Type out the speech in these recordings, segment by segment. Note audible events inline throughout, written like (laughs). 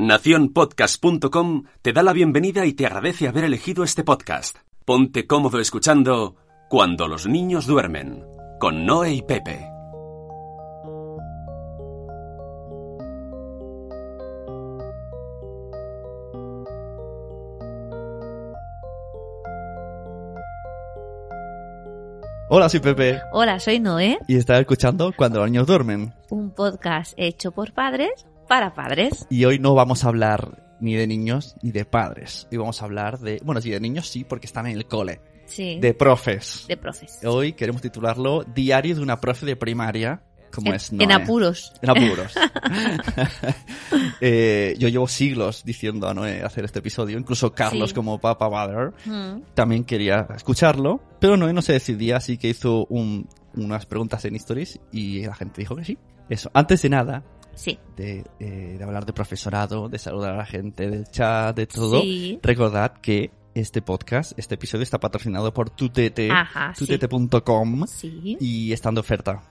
Naciónpodcast.com te da la bienvenida y te agradece haber elegido este podcast. Ponte cómodo escuchando Cuando los niños duermen, con Noé y Pepe. Hola, soy Pepe. Hola, soy Noé, Y estás escuchando Cuando los niños duermen. un podcast hecho por padres para padres. Y hoy no vamos a hablar ni de niños ni de padres. Hoy vamos a hablar de... Bueno, sí, de niños sí, porque están en el cole. Sí. De profes. de profes. Hoy queremos titularlo Diario de una profe de primaria, como en, es en Noé. apuros. En apuros. (laughs) (laughs) Eh, yo llevo siglos diciendo a Noé hacer este episodio. Incluso Carlos, Sí. como Papa Mother, Mm, también quería escucharlo. Pero Noé no se decidía, así que hizo un- unas preguntas en Stories y la gente dijo que sí. Eso. Antes de nada, Sí. de, eh, de hablar de profesorado, de saludar a la gente del chat, de todo. Sí. Recordad que este podcast, este episodio está patrocinado por tutete, tutete.com Sí. y está de oferta,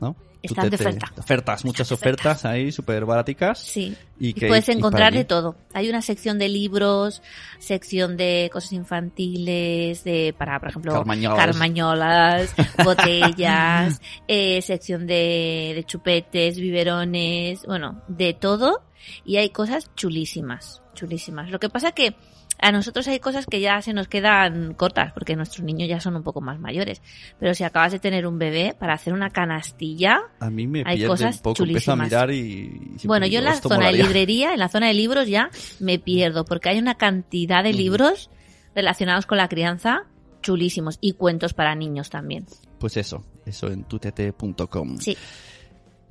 ¿no? Está de oferta. Ofertas, muchas ofertas ahí, súper baraticas. Sí. Y, Y que, puedes encontrar de todo. Hay una sección de libros, sección de cosas infantiles, de para, por ejemplo, Carmañolas. carmañolas, (laughs) botellas, eh, sección de, de chupetes, biberones, bueno, de todo. Y hay cosas chulísimas, chulísimas. Lo que pasa que a nosotros hay cosas que ya se nos quedan cortas, porque nuestros niños ya son un poco más mayores. Pero si acabas de tener un bebé, para hacer una canastilla, A mí me hay cosas un poco, empiezo a chulísimas. mirar y... bueno, yo en la zona de librería, en la zona de libros ya me pierdo, porque hay una cantidad de libros relacionados con la crianza chulísimos y cuentos para niños también. Pues eso, eso en tutete.com. Sí,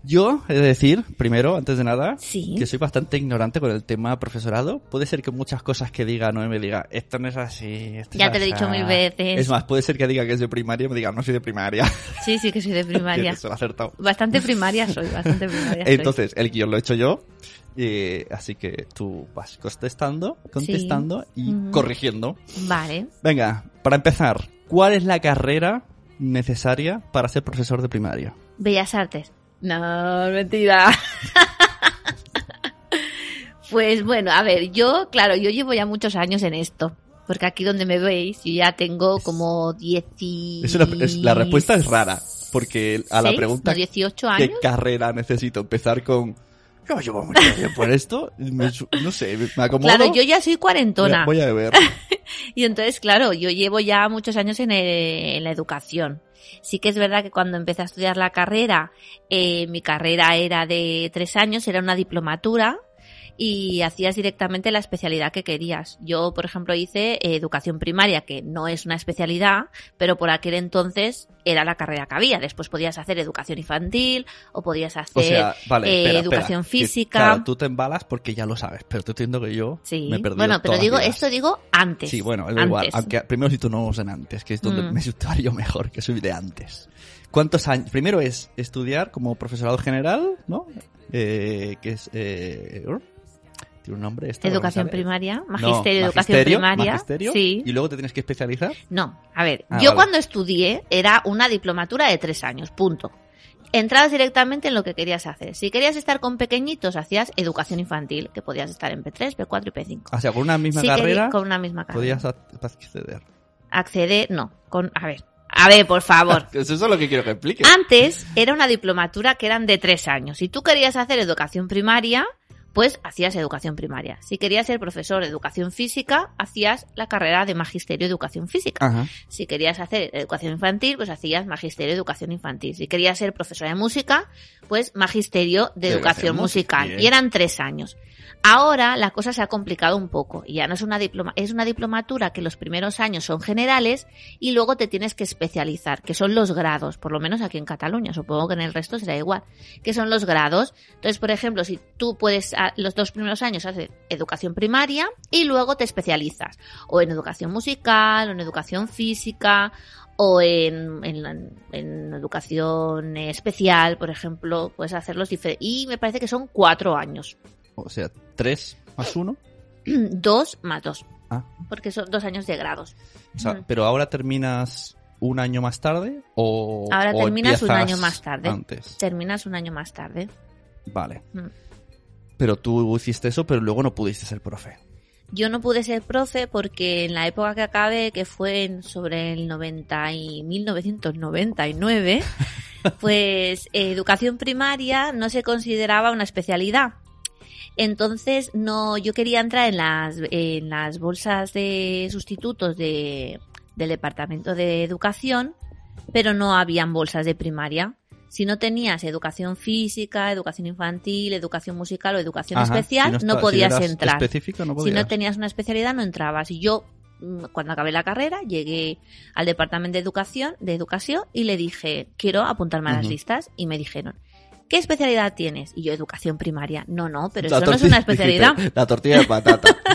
Yo he de decir, primero, antes de nada, sí. que soy bastante ignorante con el tema profesorado. Puede ser que muchas cosas que diga no me diga, esto no es así, esto Ya te lo he asá". dicho mil veces. Es más, puede ser que diga que es de primaria y me diga, no soy de primaria. (laughs) Sí, sí que soy de (laughs) primaria. Lo he acertado. Bastante primaria soy, bastante (laughs) primaria soy. Entonces, el guion lo he hecho yo. eh, así que tú vas contestando, contestando y corrigiendo. Vale. Venga, para empezar, ¿cuál es la carrera necesaria para ser profesor de primaria? Bellas Artes. No, mentira. (laughs) pues bueno, a ver, yo, claro, yo llevo ya muchos años en esto. Porque aquí donde me veis, yo ya tengo como 10 y... Es una- es- la respuesta es rara, porque a la ¿Seis? pregunta ¿No, 18 ¿qué años? carrera necesito? Empezar con... Yo llevo mucho tiempo en esto, me no sé, me acomodo. Claro, yo ya soy cuarentona. Voy a beber. (laughs) Y entonces, claro, yo llevo ya muchos años en, el- en la educación. Sí que es verdad que cuando empecé a estudiar la carrera, eh, mi carrera era de tres años, era una diplomatura y hacías directamente la especialidad que querías. Yo, por ejemplo, hice eh, educación primaria, que no es una especialidad, pero por aquel entonces era la carrera que había. Después podías hacer educación infantil o podías hacer O sea, vale, eh, espera, educación espera, que, física. claro, tú te embalas porque ya lo sabes, pero te entiendo que yo Sí. me he perdido Bueno, pero digo, esto digo antes. Sí, bueno, antes. igual. Aunque primero si tú no en antes, que es donde Mm. me situaría mejor, que soy de antes. ¿Cuántos años? Primero es estudiar como profesorado general, ¿no? Eh, que es... Eh, ¿Tiene un nombre esto? Educación ¿No primaria, No, magisterio, educación magisterio, primaria. magisterio, Sí. Y luego te tienes que especializar. No, a ver, Ah, yo vale. cuando estudié era una diplomatura de tres años, punto. Entrabas directamente en lo que querías hacer. Si querías estar con pequeñitos, hacías educación infantil, que podías estar en P3, P4 y P5. O sea, con una misma Si carrera con una misma carrera. podías acceder. Acceder, no, con, a ver, a ver, por favor. (laughs) Eso es lo que quiero que explique. Antes era una diplomatura que eran de tres años. Si tú querías hacer educación primaria, pues hacías educación primaria. Si querías ser profesor de educación física, hacías la carrera de magisterio de educación física. Ajá. Si querías hacer educación infantil, pues hacías magisterio de educación infantil. Si querías ser profesora de música, pues magisterio de De educación musical. bien. Y eran tres años. Ahora la cosa se ha complicado un poco. y Ya no es una diploma, es una diplomatura que los primeros años son generales y luego te tienes que especializar, que son los grados, por lo menos aquí en Cataluña, supongo que en el resto será igual, que son los grados. Entonces, por ejemplo, si tú puedes, los dos primeros años hacer educación primaria y luego te especializas, o en educación musical, o en educación física, o en, en, educación especial, por ejemplo, puedes hacerlos diferentes. Y me parece que son cuatro años. O sea, tres más uno. (clears throat) dos más dos. Ah. Porque son dos años de grados. O sea, Ujú. pero ahora terminas un año más tarde o Ahora o terminas un año más tarde. Antes. Terminas un año más tarde. Vale. Mm. Pero tú hiciste eso, pero luego no pudiste ser profe. Yo no pude ser profe porque en la época que acabé, que fue en- sobre el 90 y 1999, (laughs) pues eh, educación primaria no se consideraba una especialidad. Entonces, no, yo quería entrar en las, en las bolsas de sustitutos de, del Departamento de Educación, pero no habían bolsas de primaria. Si no tenías educación física, educación infantil, educación musical o educación Ajá, especial, si no, está- podías entrar. Si no tenías una especialidad, no entrabas. Y yo, mm, cuando acabé la carrera, llegué al departamento de educación, de educación y le dije, quiero apuntarme a las listas. Y me dijeron, ¿qué especialidad tienes? Y yo, educación primaria. No, no, pero La eso no es una especialidad. dijiste, la tortilla de patata. (laughs)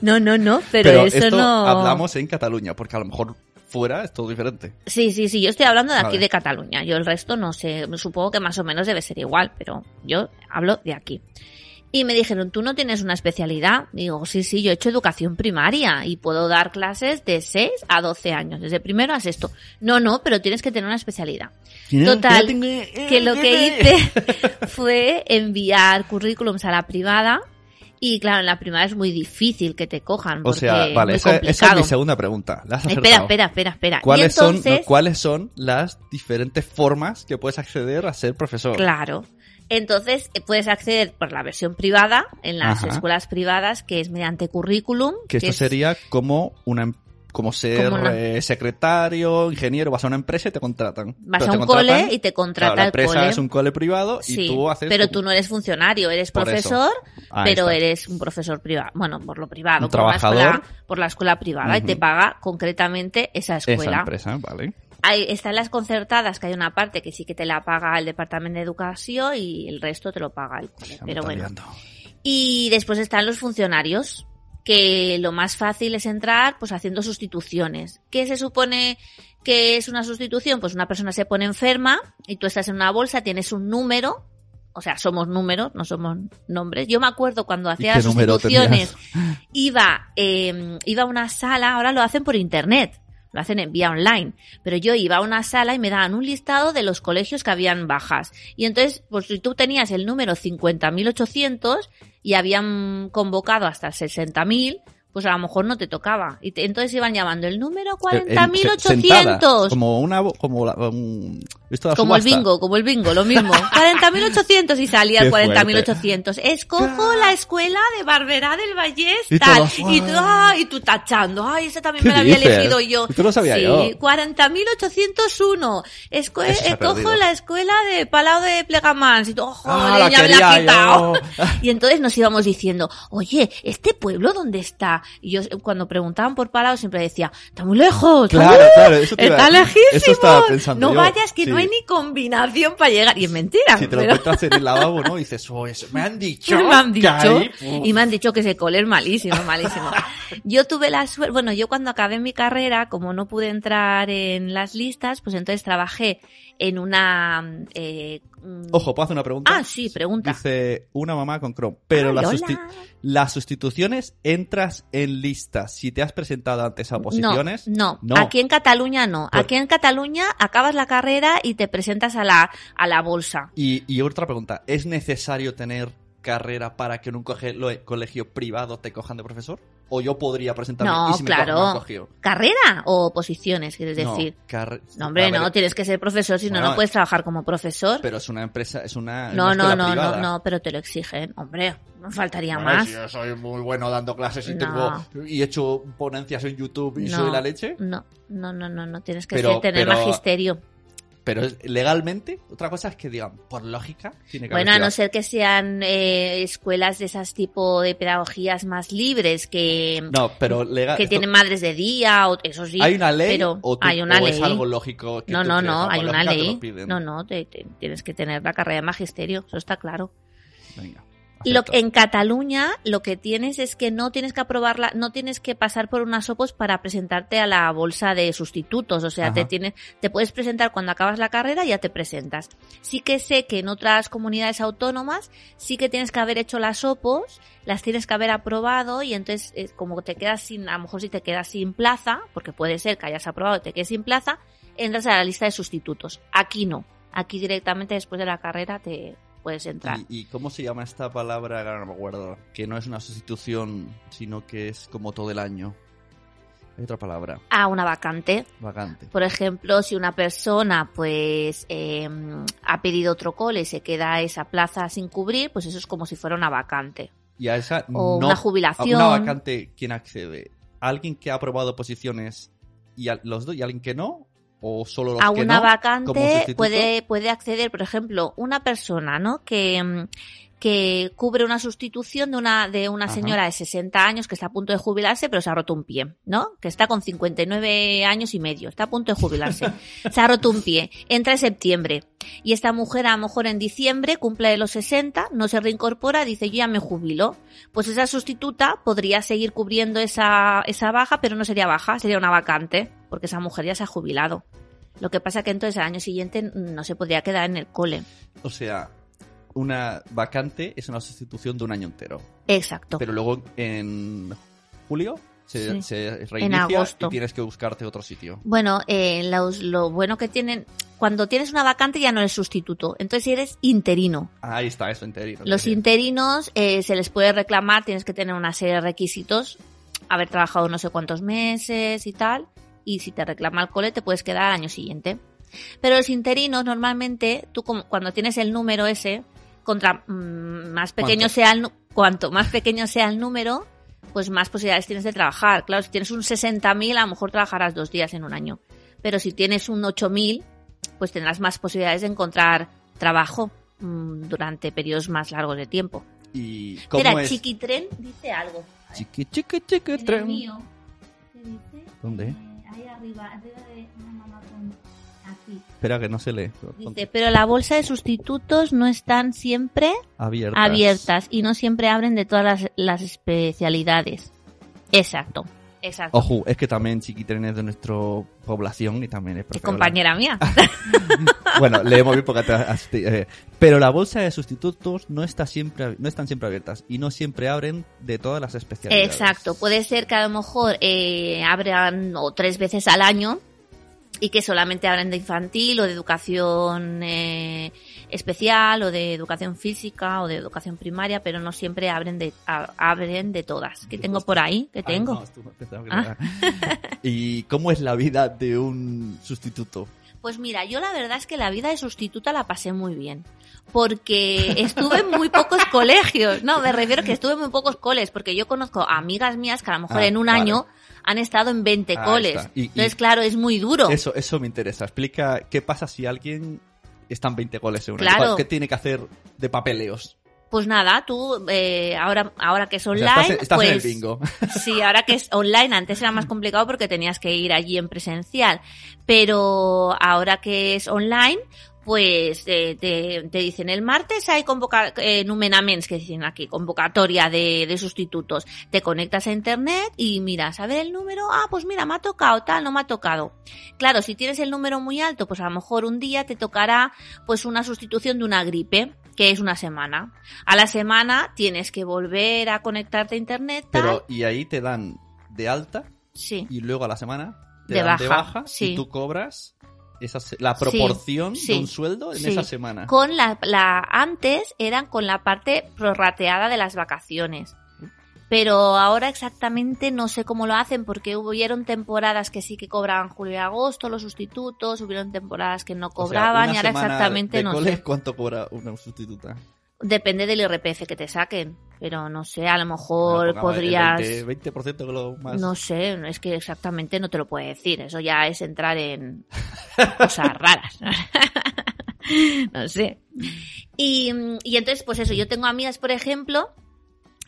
No, no, no, pero, eso esto no. hablamos en Cataluña, porque a lo mejor fuera es todo diferente. Sí, sí, sí, yo estoy hablando de aquí de Cataluña. Yo el resto no sé, supongo que más o menos debe ser igual, pero yo hablo de aquí. Y me dijeron, ¿tú no tienes una especialidad? Digo, sí, sí, yo he hecho educación primaria y puedo dar clases de 6 a 12 años, desde primero a sexto. No, no, pero tienes que tener una especialidad. Total, que lo que hice (laughs) fue enviar currículums a la privada y claro, en la privada es muy difícil que te cojan O sea, es vale, muy esa, esa es mi segunda pregunta. La has Espera, espera, espera, espera. ¿Cuáles, entonces, son, ¿Cuáles son las diferentes formas que puedes acceder a ser profesor? Claro. Entonces eh, puedes acceder por la versión privada en las Ajá. escuelas privadas, que es mediante currículum. Que esto es- sería como una em- como ser una- eh, secretario, ingeniero, vas a una empresa y te contratan. Vas a un cole y te contrata claro, la el empresa cole. es un cole privado y Sí, tú haces pero tú no eres funcionario, eres Por profesor, pero está. eres un profesor privado. Bueno, por lo privado, Un por, la escuela, trabajador. por la escuela privada y te paga concretamente esa esa escuela. empresa, vale. Hay, están las concertadas, que hay una parte que sí que te la paga el Departamento de Educación y el resto te lo paga el cole. Pero bueno. Y después están los funcionarios, que lo más fácil es entrar pues haciendo sustituciones. ¿Qué se supone que es una sustitución? Pues una persona se pone enferma y tú estás en una bolsa, tienes un número, o sea, somos números, no somos nombres. Yo me acuerdo cuando hacía las sustituciones, iba, eh, iba a una sala, ahora lo hacen por internet. Lo hacen en vía online. Pero yo iba a una sala y me daban un listado de los colegios que habían bajas. Y entonces, pues si tú tenías el número 50.800 y habían convocado hasta 60.000, pues a lo mejor no te tocaba. Y te- entonces iban llamando el número Eh, en- se- sentada, 40.800. Como una como la, un- ¿visto la Como el bingo, como el bingo, lo mismo. (laughs) 40.800 y salía Qué 40.800. Escojo la escuela de Barberá del Vallés, Y tal. y, tú, ah, y tú tachando. Ay, ese también ¿Qué me lo había dices? elegido yo. Esto lo sabía sí, yo. 40.801. Escue- Eso se ha Escojo la escuela de Palau de Plegamans. Y tú, Ah, la ya me la quería ha quitado. (laughs) Y entonces nos íbamos diciendo, oye, ¿este pueblo dónde está? Y yo cuando preguntaban por Palau siempre decía, está muy lejos. está Claro, muy- claro, eso te iba Está a- lejísimo. eso estaba pensando no yo, vayas que no sí. Hay ni combinación para llegar. Y es mentira. Si te lo pero- encuentras en el lavabo, ¿no? Y (laughs) dices, oh, eso me han dicho. me han dicho y me han dicho que ese cole es malísimo, malísimo. (laughs) Yo tuve la suerte, bueno, yo cuando acabé mi carrera, como no pude entrar en las listas, pues entonces trabajé en una... eh, Ojo, ¿puedo hacer una pregunta? Ah, sí, pregunta. Dice una mamá con Chrome. Pero Ay, las, hola. susti- las sustituciones entras en listas si te has presentado antes a oposiciones. No, no, No. aquí en Cataluña no. Aquí en Cataluña acabas la carrera y te presentas a la, a la bolsa. Y, y otra pregunta, ¿es necesario tener carrera para que en un colegio privado te cojan de profesor? ¿O yo podría presentarme No, y si me cogen, me han claro. cogido? ¿Carrera o posiciones, quieres No, decir? No, hombre, no, tienes que ser profesor, si no, Bueno, no puedes trabajar como profesor. Pero es una empresa, es una. No, una no, no, no, privada. no, pero te lo exigen. Hombre, no faltaría más. si yo soy muy bueno dando clases y No. tengo y he hecho ponencias en YouTube y No. soy la leche. No, no, no, no, no tienes que Pero- ser- tener pero- magisterio. Pero legalmente, otra cosa es que digan, por lógica, tiene que Bueno, haber a no ser que sean eh, escuelas de esas tipo de pedagogías más libres que, No, pero legal. que esto- tienen madres de día, o eso sí. ¿Hay una ley pero o, tú- hay una o ley. es algo lógico? Que no, no, no, hay una ley. No, no, te- te- tienes que tener la carrera de magisterio, eso está claro. Venga, Lo, en Cataluña lo que tienes es que no tienes que aprobarla, no tienes que pasar por unas opos para presentarte a la bolsa de sustitutos. O sea, te tienes, te puedes presentar cuando acabas la carrera y ya te presentas. Sí que sé que en otras comunidades autónomas sí que tienes que haber hecho las opos, las tienes que haber aprobado y entonces eh, como te quedas sin, a lo mejor si te quedas sin plaza, porque puede ser que hayas aprobado y te quedes sin plaza, entras a la lista de sustitutos. Aquí no. Aquí directamente después de la carrera te, puedes entrar. ¿Y, y cómo se llama esta palabra? No me acuerdo. Que no es una sustitución, sino que es como todo el año. Hay otra palabra. A una vacante. Vacante. Por ejemplo, si una persona pues eh, ha pedido otro cole y se queda esa plaza sin cubrir, pues eso es como si fuera una vacante. Y a esa O no- una jubilación. A una vacante, ¿quién accede? ¿Alguien que ha aprobado posiciones y a- los dos y alguien que no? ¿O solo los a que una no? vacante puede, puede acceder, por ejemplo, una persona, ¿no? Que, mm, que cubre una sustitución de una, de una Ajá. señora de 60 años que está a punto de jubilarse, pero se ha roto un pie, ¿no? Que está con 59 años y medio, está a punto de jubilarse. se ha roto un pie, entra en septiembre. Y esta mujer a lo mejor en diciembre cumple los 60, no se reincorpora, dice yo ya me jubilo. Pues esa sustituta podría seguir cubriendo esa, esa baja, pero no sería baja, sería una vacante, porque esa mujer ya se ha jubilado. Lo que pasa que entonces al año siguiente no se podría quedar en el cole. O sea, una vacante es una sustitución de un año entero. Exacto. Pero luego en julio se, Sí. se reinicia agosto. y tienes que buscarte otro sitio. Bueno, eh, los- lo bueno que tienen, cuando tienes una vacante ya no eres sustituto, entonces eres interino. Ahí está, eso interino. Los Sí. interinos eh, se les puede reclamar, tienes que tener una serie de requisitos, haber trabajado no sé cuántos meses y tal, y si te reclama el cole te puedes quedar al año siguiente. Pero los interinos normalmente, tú como, cuando tienes el número ese, contra mm, más pequeño ¿Cuánto? sea el cuanto más pequeño sea el número, pues más posibilidades tienes de trabajar. Claro, si tienes un 60.000, a lo mejor trabajarás dos días en un año. Pero si tienes un 8.000, pues tendrás más posibilidades de encontrar trabajo mm, durante periodos más largos de tiempo. ¿Y cómo Mira, es? Chiquitren dice algo. Chiqui, chiqui, chiqui, tren. mío. ¿Qué dice? ¿Dónde? Eh, ahí arriba, arriba de Espera que no se lee. Dice, pero la bolsa de sustitutos no están siempre Abiertas. abiertas y no siempre abren de todas las, las especialidades. Exacto, exacto. Ojo, es que también Chiquitren es de nuestra población y también es profesora. compañera mía. (laughs) Bueno, leemos bien porque te eh, pero la bolsa de sustitutos no está siempre no están siempre abiertas y no siempre abren de todas las especialidades. Exacto, puede ser que a lo mejor eh, abran o tres veces al año y que solamente abren de infantil o de educación eh, especial o de educación física o de educación primaria, pero no siempre abren de abren de todas. ¿Qué tengo por ahí? ¿Qué tengo? no, que Ah. ¿Y cómo es la vida de un sustituto? Pues mira, yo la verdad es que la vida de sustituta la pasé muy bien. Porque estuve en muy pocos colegios. No, me refiero que estuve en muy pocos coles. Porque yo conozco a amigas mías que a lo mejor Ah, en un vale. año han estado en 20 Ahí coles. Y- y- Entonces, claro, es muy duro. Eso, eso me interesa. Explica qué pasa si alguien está en 20 goles en un Claro. ¿Qué tiene que hacer de papeleos? Pues nada, tú, eh, ahora, ahora que es O online, sea, estás, estás pues... en el bingo. (laughs) Sí, ahora que es online, antes era más complicado porque tenías que ir allí en presencial, pero ahora que es online, pues eh, te, te dicen el martes hay convoca eh, numenaments, que dicen aquí, convocatoria de, de sustitutos. Te conectas a internet y miras a ver el número, ah, pues mira, me ha tocado tal, no me ha tocado. Claro, si tienes el número muy alto, pues a lo mejor un día te tocará pues una sustitución de una gripe que es una semana. A la semana tienes que volver a conectarte a internet, tal. Pero, y ahí te dan de alta Sí. y luego a la semana te De dan de baja, baja sí. y tú cobras esa, la proporción sí, de un sueldo en sí. esa semana. Con la, la antes eran con la parte prorrateada de las vacaciones. Pero ahora exactamente no sé cómo lo hacen porque hubieron temporadas que sí que cobraban julio y agosto los sustitutos, hubieron temporadas que no O sea, cobraban una y ahora exactamente de no cole, sé. ¿Cuánto cobra una sustituta? Depende del IRPF que te saquen, pero no sé, a lo mejor el podrías 20%, 20% que lo más. No sé, es que exactamente no te lo puedo decir. Eso ya es entrar en cosas raras. (laughs) no sé. Y, y entonces, pues eso, yo tengo amigas, por ejemplo,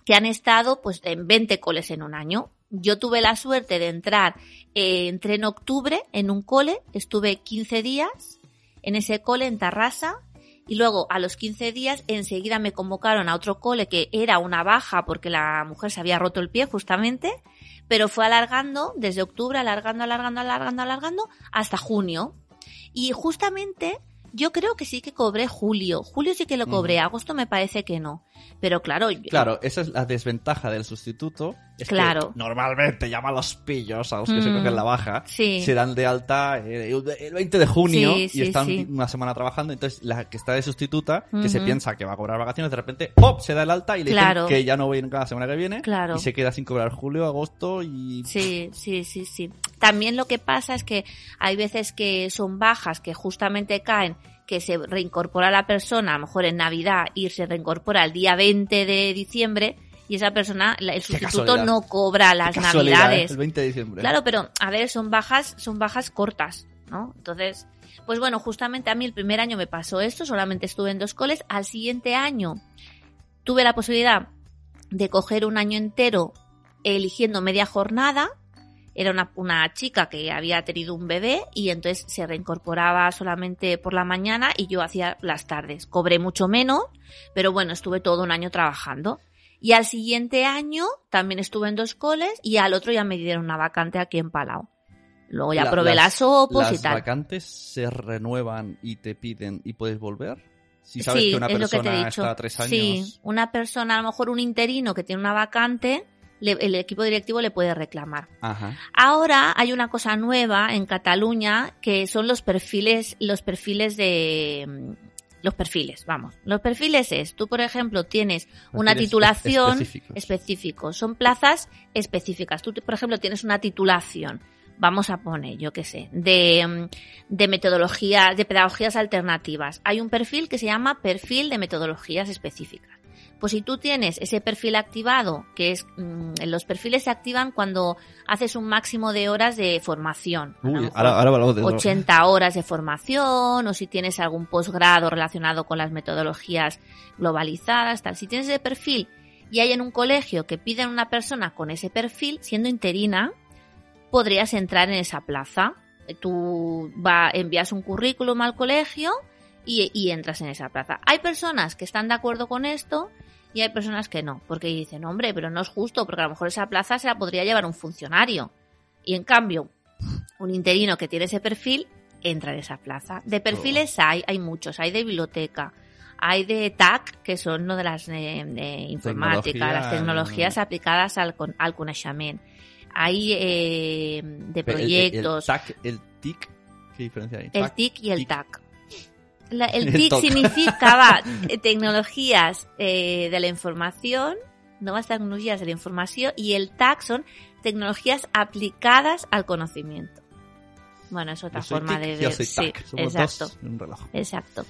que han estado pues en 20 coles en un año. Yo tuve la suerte de entrar, eh, entré en octubre en un cole, estuve 15 días en ese cole en Tarrasa y luego a los 15 días enseguida me convocaron a otro cole que era una baja porque la mujer se había roto el pie justamente, pero fue alargando desde octubre, alargando, alargando, alargando, alargando hasta junio. Y justamente Yo creo que sí que cobré julio. Julio sí que lo cobré, agosto me parece que no. Pero claro, yo- Claro, esa es la desventaja del sustituto. Es que Claro. normalmente llama a los pillos, a los que se Mm, cogen la baja. sí. Se dan de alta eh, el 20 de junio Sí, y sí, están sí. una semana trabajando. Entonces, la que está de sustituta, que se piensa que va a cobrar vacaciones, de repente, ¡pop! se da el alta y le Claro. dicen que ya no va a ir la semana que viene. Claro. Y se queda sin cobrar julio, agosto y. Sí, sí, sí, sí. También lo que pasa es que hay veces que son bajas que justamente caen, que se reincorpora la persona, a lo mejor en Navidad, y se reincorpora el día 20 de diciembre, y esa persona, la- el sustituto no cobra las Navidades. ¿eh? El 20 de diciembre. Claro, pero a ver, son bajas, son bajas cortas, ¿no? Entonces, pues bueno, justamente a mí el primer año me pasó esto, solamente estuve en dos coles. Al siguiente año tuve la posibilidad de coger un año entero eligiendo media jornada. Era una, una chica que había tenido un bebé y entonces se reincorporaba solamente por la mañana y yo hacía las tardes. Cobré mucho menos, pero bueno, estuve todo un año trabajando. Y al siguiente año también estuve en dos coles y al otro ya me dieron una vacante aquí en Palau. Luego ya La- probé las, opos y las tal. vacantes se renuevan y te piden y puedes volver. Si sabes sí, que una es lo que te he persona dicho. está tres años. Sí, una persona, a lo mejor un interino que tiene una vacante, le- el equipo directivo le puede reclamar. Ajá. Ahora hay una cosa nueva en Cataluña que son los perfiles, los perfiles de los perfiles, vamos. Los perfiles es, tú por ejemplo tienes una titulación específicos. específico, son plazas específicas. Tú por ejemplo tienes una titulación, vamos a poner, yo qué sé, de, de metodologías, de pedagogías alternativas. Hay un perfil que se llama perfil de metodologías específicas. Pues si tú tienes ese perfil activado, que es mm, los perfiles se activan cuando haces un máximo de horas de formación. Uy, ahora, ahora hablamos de eso. 80 horas de formación o si tienes algún posgrado relacionado con las metodologías globalizadas, tal. Si tienes ese perfil y hay en un colegio que piden una persona con ese perfil, siendo interina, podrías entrar en esa plaza. Tú va, envías un currículum al colegio y, y entras en esa plaza. Hay personas que están de acuerdo con esto y hay personas que no, porque dicen, hombre, pero no es justo, porque a lo mejor esa plaza se la podría llevar un funcionario. Y en cambio, un interino que tiene ese perfil entra en esa plaza. De perfiles hay, hay muchos, hay de biblioteca, hay de TAC, que son lo de las eh, de informática, Tecnología, las tecnologías aplicadas al, con- al coneixement. Hay eh, de El- el- proyectos, El, TAC, el TIC, ¿qué diferencia hay? el TAC, TIC y el TIC. TAC. La- el (laughs) TIC significaba (laughs) eh, tecnologías eh, de la información, nuevas tecnologías de la información, y el TAC son tecnologías aplicadas al conocimiento. Bueno, es otra Yo soy forma TIC, de yo ver. Sí. Somos exacto, dos en un reloj. exacto.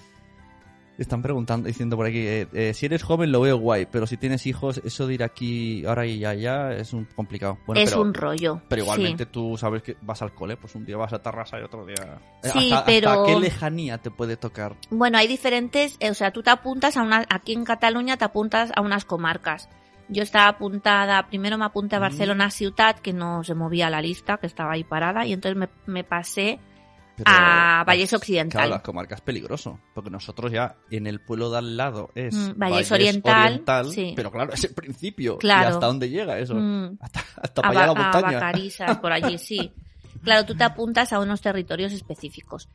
Están preguntando, diciendo por aquí, eh, eh, si eres joven lo veo guay, pero si tienes hijos, eso de ir aquí ahora y allá es un complicado. Bueno, es pero, un rollo. pero sí. igualmente tú sabes que vas al cole, pues un día vas a Tarrasa y otro día... Eh, Sí, hasta, pero- ¿Hasta qué lejanía te puede tocar? Bueno, hay diferentes, eh, o sea, tú te apuntas a una, aquí en Cataluña te apuntas a unas comarcas. Yo estaba apuntada, primero me apunté a Mm. Barcelona Ciutat, que no se movía la lista, que estaba ahí parada, y entonces me, me pasé Pero, a Valles Occidental. Claro, las comarcas es peligroso, porque nosotros ya en el pueblo de al lado es Mm, Valles Oriental, sí. pero claro, es el principio. Claro. ¿Y hasta dónde llega eso? Mm, Hasta, hasta a, para allá la a por allí, (laughs) sí. Claro, tú te apuntas a unos territorios específicos.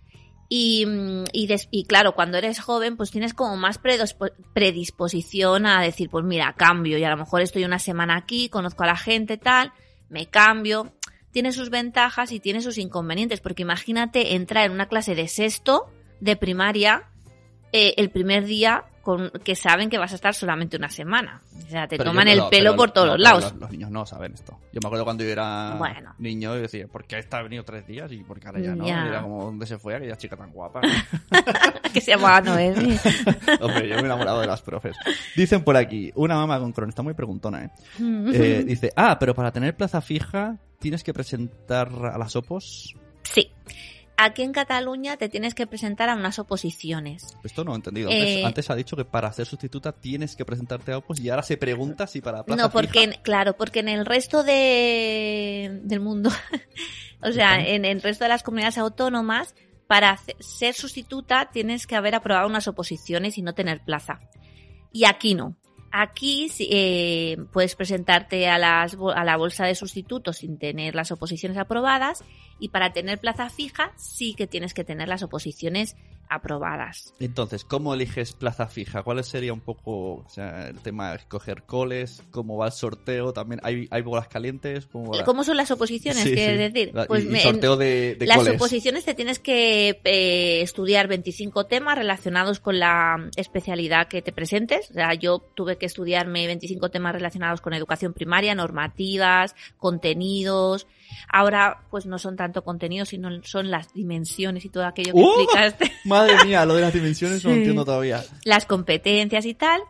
Y, mm, y, des- y claro, cuando eres joven, pues tienes como más predisposición a decir, pues mira, cambio, y a lo mejor estoy una semana aquí, conozco a la gente, tal, me cambio. Tiene sus ventajas y tiene sus inconvenientes, porque imagínate entrar en una clase de sexto, de primaria, eh, el primer día con que saben que vas a estar solamente una semana. O sea, te Pero toman el pelo por todos no, los pero lados. Los, los niños no saben esto. Yo me acuerdo cuando yo era Bueno. niño y decía, ¿por qué esta ha venido tres días? Y por qué ahora ya no. Ya. Y era como, ¿dónde se fue aquella chica tan guapa? (laughs) que se llamaba Noemi. (laughs) Hombre, yo me he enamorado de las profes. Dicen por aquí, una mamá con Cron, está muy preguntona, ¿eh? Mm. Eh, Dice, ah, pero para tener plaza fija tienes que presentar a las opos. Sí. Aquí en Cataluña te tienes que presentar a unas oposiciones. Esto no he entendido. Antes, Eh, antes ha dicho que para ser sustituta tienes que presentarte a opos y ahora se pregunta si para plaza No, porque, fija- en- claro, porque en el resto de, del mundo, (laughs) o sea, en el resto de las comunidades autónomas, para ser sustituta tienes que haber aprobado unas oposiciones y no tener plaza. Y aquí no. Aquí eh, puedes presentarte a, las, a la bolsa de sustitutos sin tener las oposiciones aprobadas Y para tener plaza fija sí que tienes que tener las oposiciones aprobadas. Entonces, ¿cómo eliges plaza fija? ¿Cuál sería un poco o sea, el tema de escoger coles? ¿Cómo va el sorteo? ¿También hay, hay bolas calientes? ¿Cómo, va? ¿Cómo son las oposiciones? Sí, ¿Quieres sí. decir? Pues y- sorteo de, de las coles. oposiciones te tienes que eh, estudiar 25 temas relacionados con la especialidad que te presentes. O sea, yo tuve que estudiarme 25 temas relacionados con educación primaria, normativas, contenidos. Ahora, pues no son tanto contenidos, sino son las dimensiones y todo aquello que ¡Uh! explicaste, (laughs) Madre mía, lo de las dimensiones no lo entiendo todavía. las competencias y tal.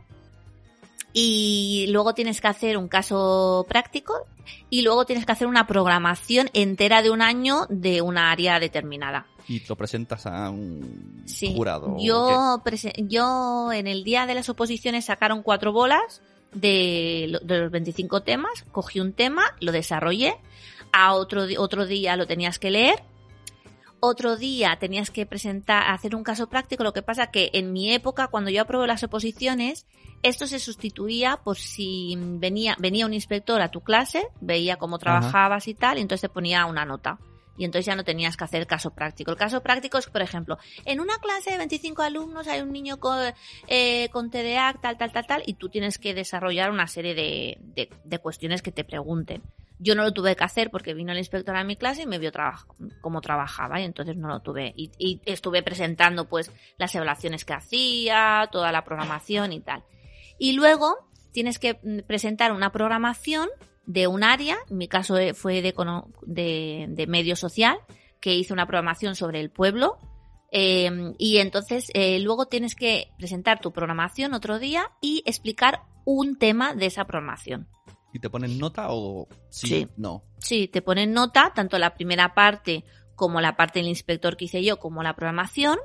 Y luego tienes que hacer un caso práctico y luego tienes que hacer una programación entera de un año de una área determinada. Y lo presentas a un Sí. jurado. ¿o Yo, yo en el día de las oposiciones sacaron cuatro bolas de, lo- de los 25 temas, cogí un tema, lo desarrollé, a otro, otro día lo tenías que leer, otro día tenías que presentar, hacer un caso práctico, lo que pasa que en mi época, cuando yo aprobé las oposiciones, esto se sustituía por si venía, venía un inspector a tu clase, veía cómo trabajabas y tal, y entonces te ponía una nota. Y entonces ya no tenías que hacer caso práctico. El caso práctico es, por ejemplo, en una clase de 25 alumnos hay un niño con, eh, con TDA, tal, tal, tal, tal, y tú tienes que desarrollar una serie de, de, de cuestiones que te pregunten. Yo no lo tuve que hacer porque vino el inspector a mi clase y me vio traba- cómo trabajaba y entonces no lo tuve. Y, estuve presentando pues las evaluaciones que hacía, toda la programación y tal. Y luego tienes que mm, presentar una programación de un área, en mi caso eh, fue de, de, de medio social, que hice una programación sobre el pueblo. eh, y entonces eh, luego tienes que presentar tu programación otro día y explicar un tema de esa programación. ¿Y te ponen nota o sí? Sí. No. Sí, te ponen nota, tanto la primera parte como la parte del inspector que hice yo, como la programación.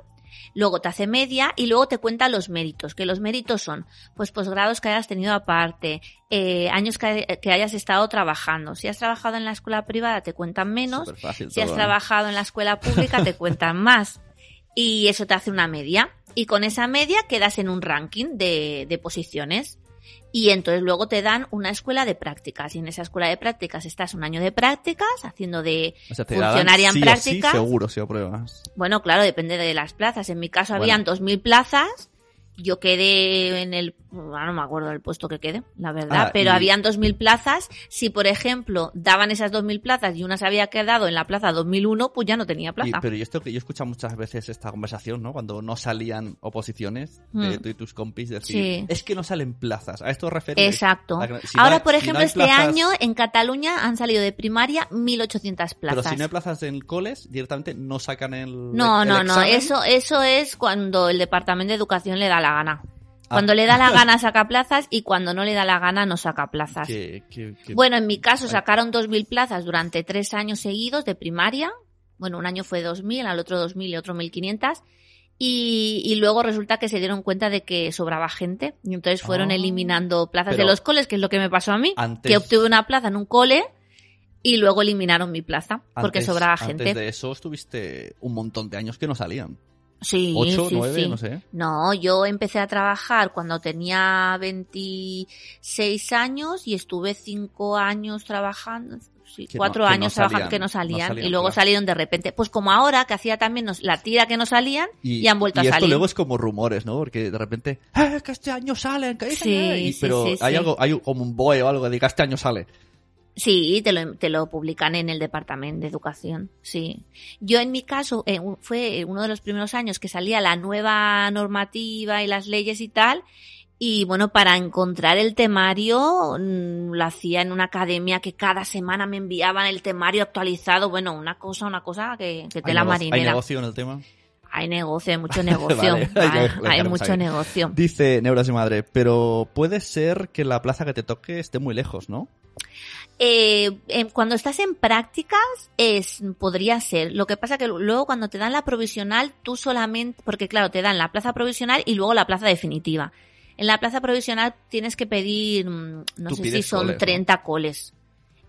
Luego te hace media y luego te cuenta los méritos, que los méritos son pues posgrados que hayas tenido aparte, eh, años que, que hayas estado trabajando. Si has trabajado en la escuela privada te cuentan menos, si has todo, ¿no? trabajado en la escuela pública te cuentan más. Y eso te hace una media. Y con esa media quedas en un ranking de, de posiciones. Y entonces luego te dan una escuela de prácticas. Y en esa escuela de prácticas estás un año de prácticas, haciendo de O sea, te darán funcionaria en sí o sí, prácticas. seguro si apruebas. Bueno, claro, depende de las plazas. En mi caso Bueno. habían 2.000 plazas. Yo quedé en el, ahora no me acuerdo del puesto que quedé, la verdad, Ah, pero y- habían 2.000 plazas. Si, por ejemplo, daban esas 2.000 plazas y una se había quedado en la plaza 2001, pues ya no tenía Y- plaza. pero yo esto que yo he escuchado muchas veces esta conversación, ¿no? Cuando no salían oposiciones de Mm. tú y tus compis decir, Sí. es que no salen plazas. A esto referís. Exacto. a que- si Ahora, no hay- por si no ejemplo, este año en Cataluña han salido de primaria 1.800 plazas. Pero si no hay plazas en coles, directamente no sacan el. No, el no, no. Eso, eso es cuando el Departamento de Educación le da la gana. Ah. Cuando le da la (laughs) gana saca plazas y cuando no le da la gana no saca plazas. Que- que- que- Bueno, en mi caso sacaron 2.000 plazas durante tres años seguidos de primaria. Bueno, un año fue 2.000, al otro 2.000 y otro 1.500. Y, y luego resulta que se dieron cuenta de que sobraba gente. Y entonces fueron Ah. eliminando plazas Pero de los coles, que es lo que me pasó a mí. Antes- Que obtuve una plaza en un cole y luego eliminaron mi plaza porque antes- sobraba Antes gente. de eso estuviste un montón de años que no salían. Sí, Ocho, sí, nueve, sí. no sé. No, yo empecé a trabajar cuando tenía 26 años y estuve 5 años trabajando, sí, Que no- 4 que no años trabajando salían, que no no salían, y luego claro. salieron de repente. Pues como ahora, que hacía también nos- la tira que no salían y, han vuelto y a esto salir. luego es como rumores, ¿no? Porque de repente, ¡eh, que este año salen! Que Sí, y- sí, pero hay algo, hay como un BOE o algo de que este año sale. Sí, te lo, te lo publican en el Departamento de Educación, sí. Yo en mi caso, eh, fue uno de los primeros años que salía la nueva normativa y las leyes y tal, y bueno, para encontrar el temario mm, lo hacía en una academia que cada semana me enviaban el temario actualizado, bueno, una cosa, una cosa que, tela negocio- marinera. Hay negocio en el tema. Hay negocio, hay mucho (laughs) negocio, Vale, hay, mucho ahí. negocio. Dice Neuras y Madre, pero puede ser que la plaza que te toque esté muy lejos, ¿no? Eh, em, cuando estás en prácticas es podría ser. Lo que pasa que luego cuando te dan la provisional tú solamente, porque claro te dan la plaza provisional y luego la plaza definitiva. En la plaza provisional tienes que pedir, mm, no Tú sé si son coles, ¿no? 30 coles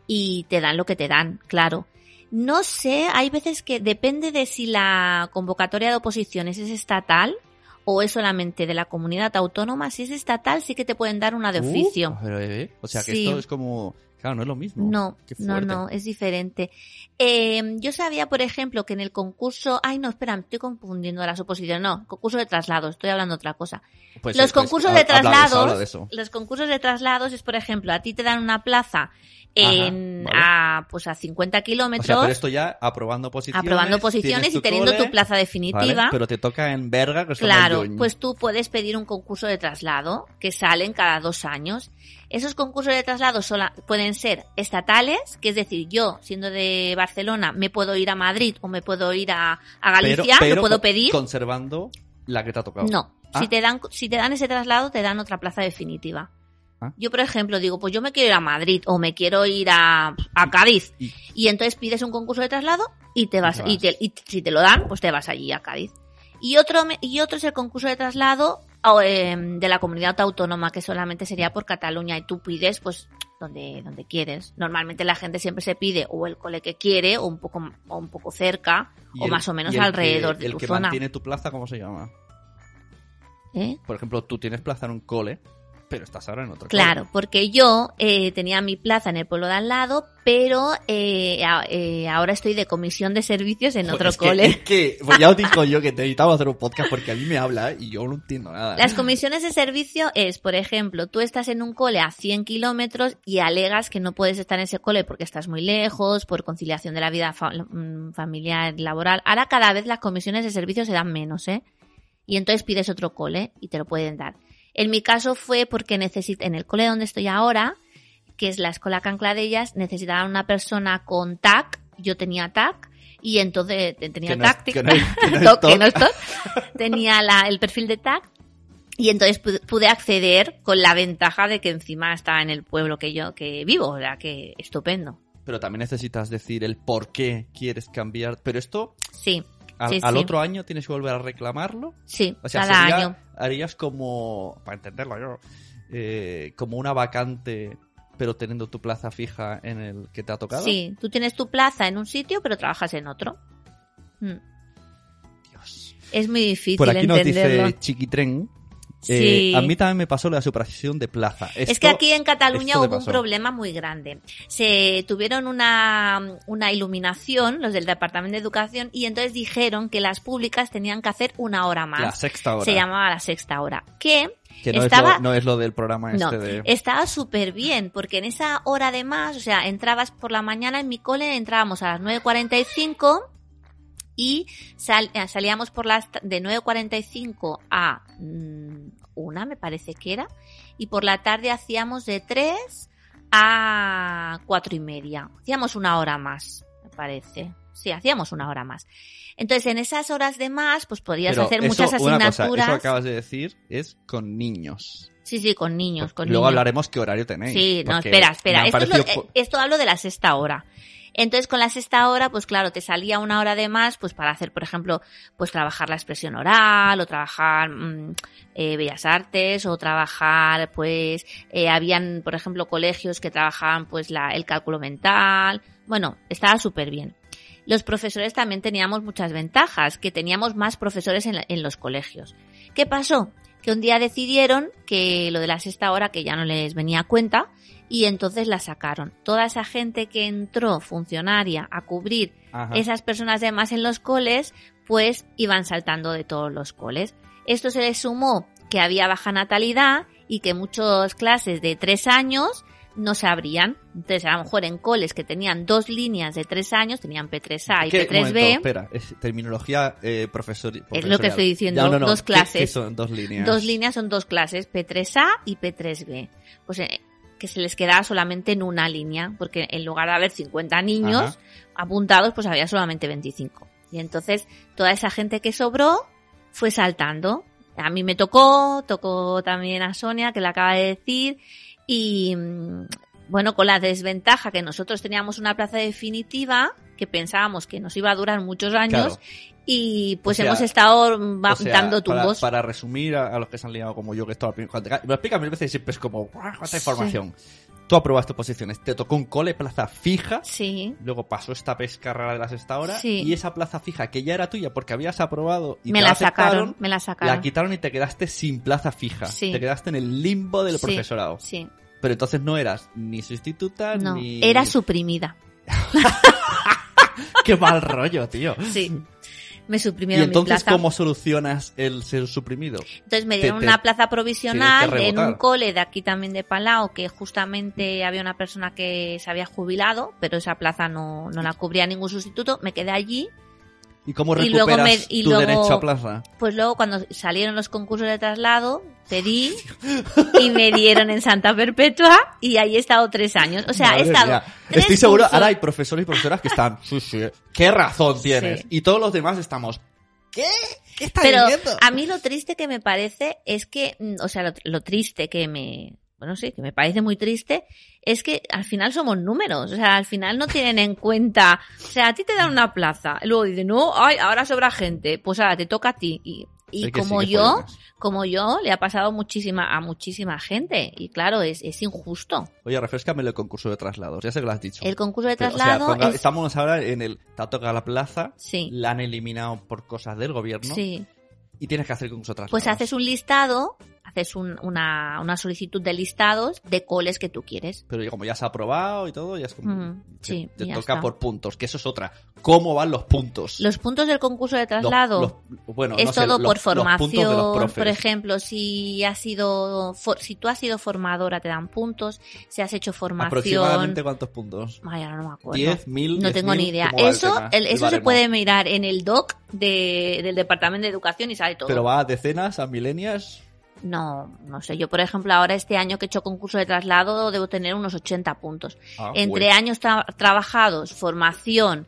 y te dan lo que te dan, claro. No sé, hay veces que depende de si la convocatoria de oposiciones es estatal o es solamente de la comunidad autónoma. Si es estatal sí que te pueden dar una de Uh, oficio. pero, eh, o sea que Sí. esto es como Claro, no es lo mismo. No, no, no, es diferente. Eh, yo sabía, por ejemplo, que en el concurso, ay no, espera, me estoy confundiendo las oposiciones, no, concurso de traslado, estoy hablando de otra cosa. Pues, los pues, concursos de de eso, traslados, habla de eso. los concursos de traslados es, por ejemplo, a ti te dan una plaza Ajá, en, vale. a, pues a 50 O kilómetros, sea, pero esto ya aprobando posiciones. aprobando posiciones y teniendo cole, tu plaza vale, definitiva. pero te toca en verga, que Claro, pues tú puedes pedir un concurso de traslado que salen cada dos años. Esos concursos de traslado sola- pueden ser estatales, que es decir, yo, siendo de Barcelona, me puedo ir a Madrid o me puedo ir a, a Galicia, pero lo puedo pedir. Conservando la que te ha tocado. No, Ah. si, te dan, si te dan ese traslado, te dan otra plaza definitiva. Ah. Yo, por ejemplo, digo, pues yo me quiero ir a Madrid o me quiero ir a, a Cádiz. Y- Y entonces pides un concurso de traslado y te vas. te Y, te- y si te lo dan, pues te vas allí a Cádiz. Y otro, y otro es el concurso de traslado de la comunidad autónoma, que solamente sería por Cataluña. Y tú pides, pues, donde, donde quieres. Normalmente la gente siempre se pide o el cole que quiere, o un poco, o un poco cerca, o el- más o menos el que- alrededor de el tu que zona. mantiene tu plaza, ¿cómo se llama? ¿Eh? Por ejemplo, tú tienes plaza en un cole, pero estás ahora en otro Claro, porque yo eh, tenía mi plaza en el pueblo de al lado, pero eh, a- eh, ahora estoy de comisión de servicios en otro es que- cole. es que, pues ya (laughs) os digo yo que necesitaba hacer un podcast porque a mí me habla y yo no entiendo nada. Las comisiones de servicio es, por ejemplo, tú estás en un cole a 100 kilómetros y alegas que no puedes estar en ese cole porque estás muy lejos, por conciliación de la vida fa- mm, familiar laboral. Ahora cada vez las comisiones de servicio se dan menos, ¿eh? Y entonces pides otro cole y te lo pueden dar. En mi caso fue porque necesito, en el cole donde estoy ahora, que es la escuela Cancladellas, necesitaban una persona con TAC, yo tenía TAC, y entonces tenía TAC, tenía el perfil de TAC, y entonces pude, pude acceder con la ventaja de que encima estaba en el pueblo que yo que vivo, o sea que estupendo. Pero también necesitas decir el por qué quieres cambiar. Pero esto, Sí, al, Sí, al sí. otro año tienes que volver a reclamarlo. sí, O sea, cada sería- año. harías como, para entenderlo yo, eh, como una vacante, pero teniendo tu plaza fija en el que te ha tocado. Sí, tú tienes tu plaza en un sitio, pero trabajas en otro. Mm. Dios. Es muy difícil Por aquí nos entenderlo. dice Chiquitren. Sí. eh, a mí también me pasó la superación de plaza. Es que aquí en Cataluña hubo un problema muy grande. Se tuvieron una, una iluminación, los del Departamento de Educación, y entonces dijeron que las públicas tenían que hacer una hora más. La sexta hora. Se llamaba la sexta hora. Que que no, estaba- es lo, no es lo del programa no, este de... estaba súper bien, porque en esa hora de más, o sea, entrabas por la mañana en mi cole, entrábamos a las 9.45 y sal- eh, salíamos por las de 9.45 a mm, una, me parece que era, y por la tarde hacíamos de 3 a cuatro y media. Hacíamos una hora más, me parece. Sí, hacíamos una hora más. Entonces, en esas horas de más, pues podías Pero hacer eso, muchas una cosa, asignaturas. eso que acabas de decir es con niños. Sí, sí, con niños, con Luego niños. hablaremos qué horario tenéis. Sí, no, espera, espera. Esto, es lo- parecido eh, esto hablo de la sexta hora. Entonces, con la sexta hora, pues claro, te salía una hora de más, pues para hacer, por ejemplo, pues trabajar la expresión oral, o trabajar mm, eh, bellas artes, o trabajar, pues, eh, habían, por ejemplo, colegios que trabajaban, pues, la, el cálculo mental. Bueno, estaba súper bien. Los profesores también teníamos muchas ventajas, que teníamos más profesores en, en los colegios. ¿Qué pasó? Que un día decidieron que lo de la sexta hora, que ya no les venía a cuenta, y entonces la sacaron. Toda esa gente que entró funcionaria a cubrir Ajá. esas personas de más en los coles, pues iban saltando de todos los coles. Esto se le sumó que había baja natalidad y que muchas clases de tres años no se abrían. Entonces, a lo mejor en coles que tenían dos líneas de tres años, tenían P3A y ¿Qué? Un P3B. momento, espera, es terminología eh, profesor, Es lo que estoy diciendo, Ya, no, no, dos ¿qué- clases. qué son dos líneas? Dos líneas son dos clases, P3A y P3B. Pues eh, que se les quedaba solamente en una línea, porque en lugar de haber 50 niños Ajá. apuntados, pues había solamente 25. Y entonces toda esa gente que sobró fue saltando. A mí me tocó, tocó también a Sonia, que la acaba de decir, y mm, bueno, con la desventaja que nosotros teníamos una plaza definitiva, que pensábamos que nos iba a durar muchos años, Claro. Y pues O sea, hemos estado va- O sea, dando para- tumbos. Para, resumir a, a los que se han liado como yo, que esto me lo explica mil veces y siempre es como, ¡guau, cuánta Sí. información! Tú aprobaste posiciones, te tocó un cole, plaza fija, Sí. luego pasó esta pesca rara de las esta hora, Sí. y esa plaza fija que ya era tuya porque habías aprobado y me te la sacaron, me la sacaron. la quitaron y te quedaste sin plaza fija. Sí. Te quedaste en el limbo del Sí. profesorado. Sí. Pero entonces no eras ni sustituta No, ni... era suprimida. (laughs) Qué mal rollo, tío. Sí. Me ¿Y suprimieron mi entonces plaza. cómo solucionas el ser suprimido? Entonces me dieron te- una plaza provisional en un cole de aquí también de Palau, que justamente había una persona que se había jubilado, pero esa plaza no, no la cubría ningún sustituto. Me quedé allí. ¿Y cómo Y luego recuperas me- y tu luego- derecho a plaza? Pues luego cuando salieron los concursos de traslado, pedí y me dieron en Santa Perpetua y ahí he estado tres años. O sea, he estado... tres Estoy seguro, cursos. ahora hay profesores y profesoras que están, sí, sí, qué razón tienes. Sí. Y todos los demás estamos, ¿qué? ¿Qué estás Pero diciendo? a mí lo triste que me parece es que, mm, o sea, lo, lo triste que me, bueno, sí, que me parece muy triste, es que al final somos números, o sea, al final no tienen en cuenta, o sea, a ti te dan una plaza, y luego dicen, no, ay, ahora sobra gente, pues ahora te toca a ti. Y, y como sí, yo, como yo, le ha pasado muchísima, a muchísima gente, y claro, es, es injusto. Oye, refrescame el concurso de traslados, ya sé que lo has dicho. El concurso de Pero, o sea, es, Estamos ahora en el, te ha tocado la plaza, sí, la han eliminado por cosas del gobierno sí. y tienes que hacer el concurso de traslados. Pues haces un listado, haces un- una, una solicitud de listados de coles que tú quieres. Pero como ya se ha aprobado y todo, ya es como... Mm, sí, te ya toca está. por puntos, que eso es otra. ¿Cómo van los puntos? Los puntos del concurso de traslado los- bueno, es no todo por los formación. Por ejemplo, si has sido, for- si tú has sido formadora te dan puntos. Si has hecho formación, ¿Aproximadamente cuántos puntos? ay, ahora no me acuerdo. ¿10, mil? no tengo ni idea. Eso, el- eso se puede mirar en el doc de- del Departamento de Educación y sale todo. ¿Pero va a decenas, a milenias? No, no sé. Yo, por ejemplo, ahora este año que he hecho concurso de traslado debo tener unos 80 puntos. Ah, Entre bueno. años tra- trabajados, formación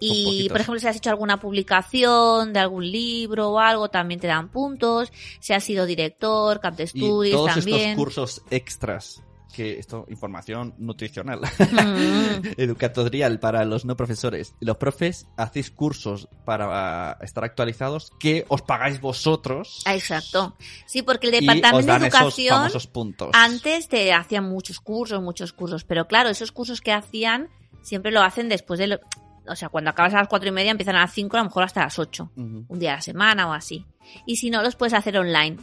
y, por ejemplo, si has hecho alguna publicación de algún libro o algo, también te dan puntos. Si has sido director, cap de Y estudios todos también. estos cursos extras, que esto, información nutricional, Mm, (laughs) educatorial para los no profesores. Los profes hacéis cursos para estar actualizados que os pagáis vosotros. exacto. Sí, porque el Departamento de Educación puntos. antes te hacían muchos cursos, muchos cursos. Pero claro, esos cursos que hacían siempre lo hacen después de lo... O sea, cuando acabas a las cuatro y media empiezan a las cinco, a lo mejor hasta las ocho. Un día a la semana o así. Y si no, los puedes hacer online.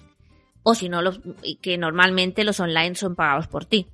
O si no, los, y que normalmente los online son pagados por ti.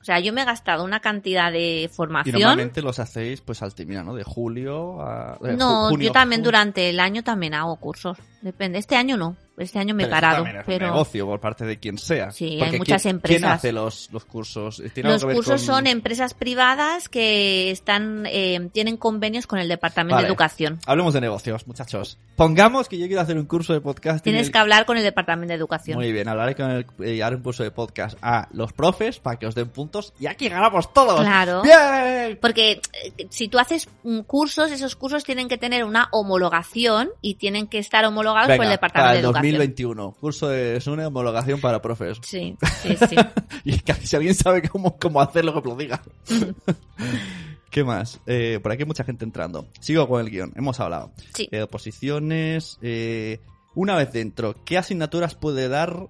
O sea, yo me he gastado una cantidad de Y formación. normalmente los hacéis pues al terminar, ¿no? De julio a... de no, junio, yo también durante el año también hago cursos. Depende. Este año no. Este año me he Pero parado. es un negocio por parte de quien sea. Sí, Porque hay muchas ¿quién- empresas. ¿Quién hace los, los cursos? ¿Tiene algo los cursos con- son empresas privadas que están eh, tienen convenios con el Departamento Vale. de Educación. Hablemos de negocios, muchachos. Pongamos que yo quiero hacer un curso de podcast. Tienes que hablar con el Departamento de Educación. Muy bien, hablaré con el eh, haré un curso de podcast a los profes para que os den puntos y aquí ganamos todos. Claro. ¡Bien! Porque eh, si tú haces mm, cursos, esos cursos tienen que tener una homologación y tienen que estar homologados por el Venga, Departamento de Educación. 2021. Curso de SUNE, homologación para profes. Sí, sí, sí. (laughs) y casi si alguien sabe cómo, cómo hacerlo, que lo diga. (laughs) ¿Qué más? Eh, por aquí hay mucha gente entrando. Sigo con el guion. Hemos hablado. Sí. Eh, oposiciones. eh, una vez dentro, ¿qué asignaturas puede dar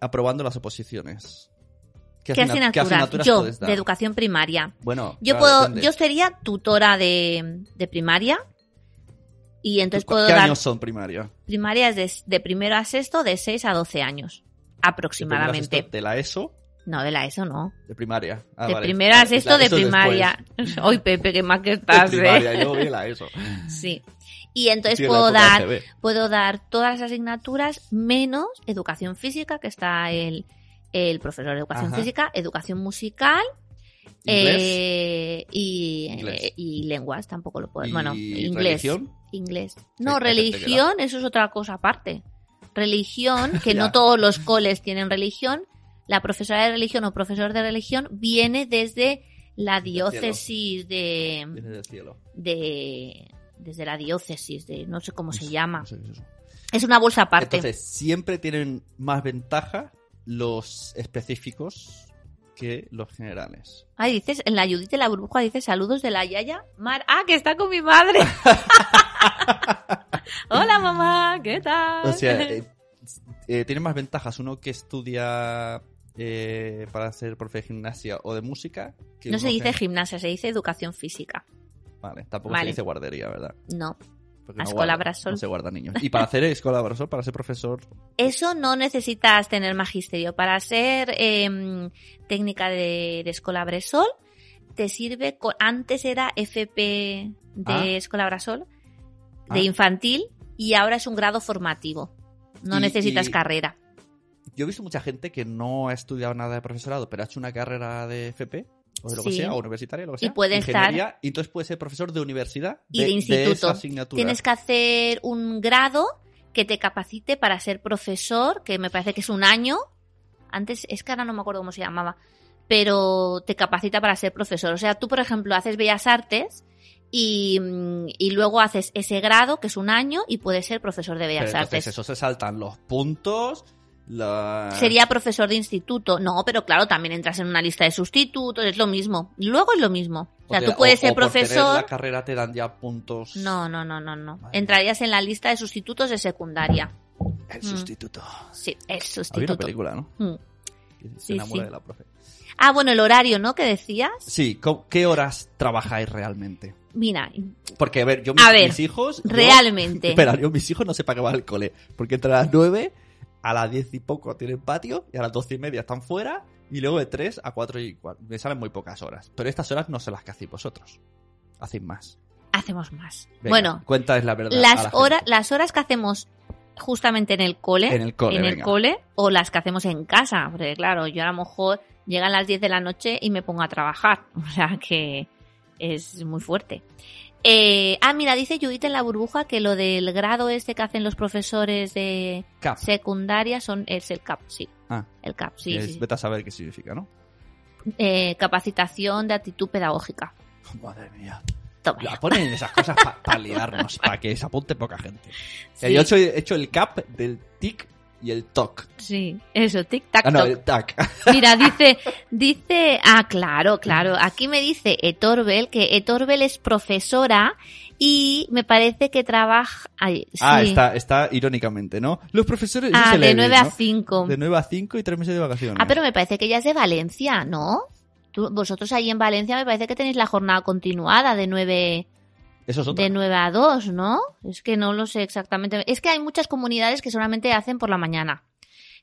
aprobando las oposiciones? ¿Qué, asigna- asignaturas? Yo, puedes dar? de educación primaria. Bueno, Yo claro, puedo, depende. yo sería tutora de, de primaria. Y entonces ¿Qué puedo dar años son primaria? primarias de, de primero a sexto de 6 a 12 años. Aproximadamente. De primero a sexto, ¿De la ESO? No, de la ESO no. De primaria. Ah, de vale. primero a sexto de es primaria. (laughs) Hoy, Pepe, que más que estás, De ¿eh? primaria, yo vi la ESO. Sí. Y entonces Sí, puedo dar, puedo dar todas las asignaturas menos educación física, que está el, el profesor de educación Ajá. física, educación musical. Eh, y, Inglés. eh, y lenguas tampoco lo puedo. ¿Y Bueno, inglés. religión? Inglés. No, religión, eso es otra cosa aparte. Religión, (laughs) que no todos los coles tienen religión. La profesora de religión o profesor de religión viene desde la diócesis de, Viene del cielo. de desde la diócesis de no sé cómo se llama es una bolsa aparte Entonces, siempre tienen más ventaja los específicos que los generales. ay dices en la Judith de la burbuja dice saludos de la Yaya Mar ah que está con mi madre (laughs) hola mamá qué tal O sea, eh, eh, tiene más ventajas uno que estudia eh, para ser profe de gimnasia o de música. Que no se dice que- gimnasia se dice educación física Vale, tampoco Vale. se dice guardería, ¿verdad? no Porque A no guarda- Brasol. No se guarda niños. Y para hacer escuela Brasol, para ser profesor, Eso no necesitas tener magisterio. Para ser em, técnica de, de escuela Bresol, te sirve. co- antes era FP de Ah. Brasol, de Ah. infantil, y ahora es un grado formativo. No Y- necesitas y- carrera. Yo he visto mucha gente que no ha estudiado nada de profesorado, pero ha hecho una carrera de FP, o de lo que Sí. sea, o universitaria, lo que Y sea. puede ingeniería, estar- Y entonces puede ser profesor de universidad Y de instituto. esa asignatura. Tienes que hacer un grado que te capacite para ser profesor, que me parece que es un año. Antes, es que ahora no me acuerdo cómo se llamaba, pero te capacita para ser profesor. O sea, tú, por ejemplo, haces Bellas Artes y, y luego haces ese grado, que es un año, y puedes ser profesor de Pero Bellas entonces Artes. eso se saltan los puntos, la... Sería profesor de instituto. No, pero claro, también entras en una lista de sustitutos, es lo mismo. Luego es lo mismo. O sea, tú puedes o- ser por profesor. la carrera te dan ya puntos. No, no, no, no, no. Madre Entrarías en la lista de sustitutos de secundaria. El Mm. sustituto. Sí, el Había una sustituto. película, ¿no? Mm. Se Sí, enamora sí. de la profe. Ah, bueno, el horario, ¿no? Que decías. Sí, ¿co- ¿qué horas trabajáis realmente? Mira, Porque, a ver, yo mis, A ver, mis hijos... yo- realmente. (laughs) Espera, yo mis hijos no sé para qué van al cole. Porque entre las 9, a las 10 y poco tienen patio, y a las 12 y media están fuera, y luego de 3 a 4 y 4. Me salen muy pocas horas. Pero estas horas no son las que hacéis vosotros. Hacéis más. hacemos más. Venga, bueno, cuéntales la verdad. a la las horas, las horas que hacemos justamente en el cole, En el cole, en el cole, o las que hacemos en casa, porque claro, yo a lo mejor llegan las 10 de la noche y me pongo a trabajar, (laughs) o sea que es muy fuerte. Eh, ah, mira, dice Judith en la burbuja que lo del grado este que hacen los profesores de Cap. secundaria son es el CAP, sí. Ah. El CAP, sí, Es- sí. Vete a saber qué significa, ¿no? Eh, capacitación de actitud pedagógica. Madre mía. Toma. La ponen esas cosas para (laughs) liarnos, para que se apunte poca gente. Sí, Yo he hecho, he hecho el cap del tic y el toc. sí, eso, tic tac Ah, no, toc. el tac. (laughs) Mira, dice, dice, ah, claro, claro. Aquí me dice Etorbel que Etorbel es profesora y me parece que trabaja. ay, sí. Ah, está, está irónicamente, ¿no? Los profesores. eso Ah, de bien, 9 a ¿no? 5. De 9 a 5 y 3 meses de vacaciones. Ah, pero me parece que ella es de Valencia, ¿no? Tú- vosotros ahí en Valencia me parece que tenéis la jornada continuada de 9, Es de 9 a 2, ¿no? Es que no lo sé exactamente. Es que hay muchas comunidades que solamente hacen por la mañana.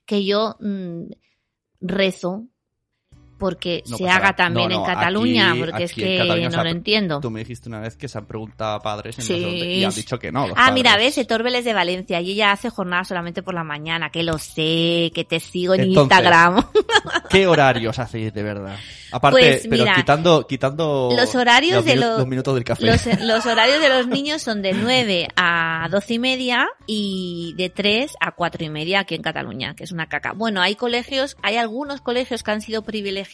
Que yo mm, rezo porque No se haga también No, no, en Cataluña, aquí- porque es aquí que Cataluña no lo entiendo. Tú me dijiste una vez que se han preguntado a padres en Sí. y han dicho que no. los Ah, mira, ves, Etorbel es de Valencia y ella hace jornada solamente por la mañana, que lo sé, que te sigo en Entonces, Instagram. ¿Qué horarios hacéis de verdad? Aparte, Pues, pero quitando, quitando los horarios los de los- los minutos del café. Los, los horarios de los (laughs) niños son de 9 a 12 y media y de 3 a 4 y media aquí en Cataluña, que es una caca. Bueno, hay colegios, hay algunos colegios que han sido privilegiados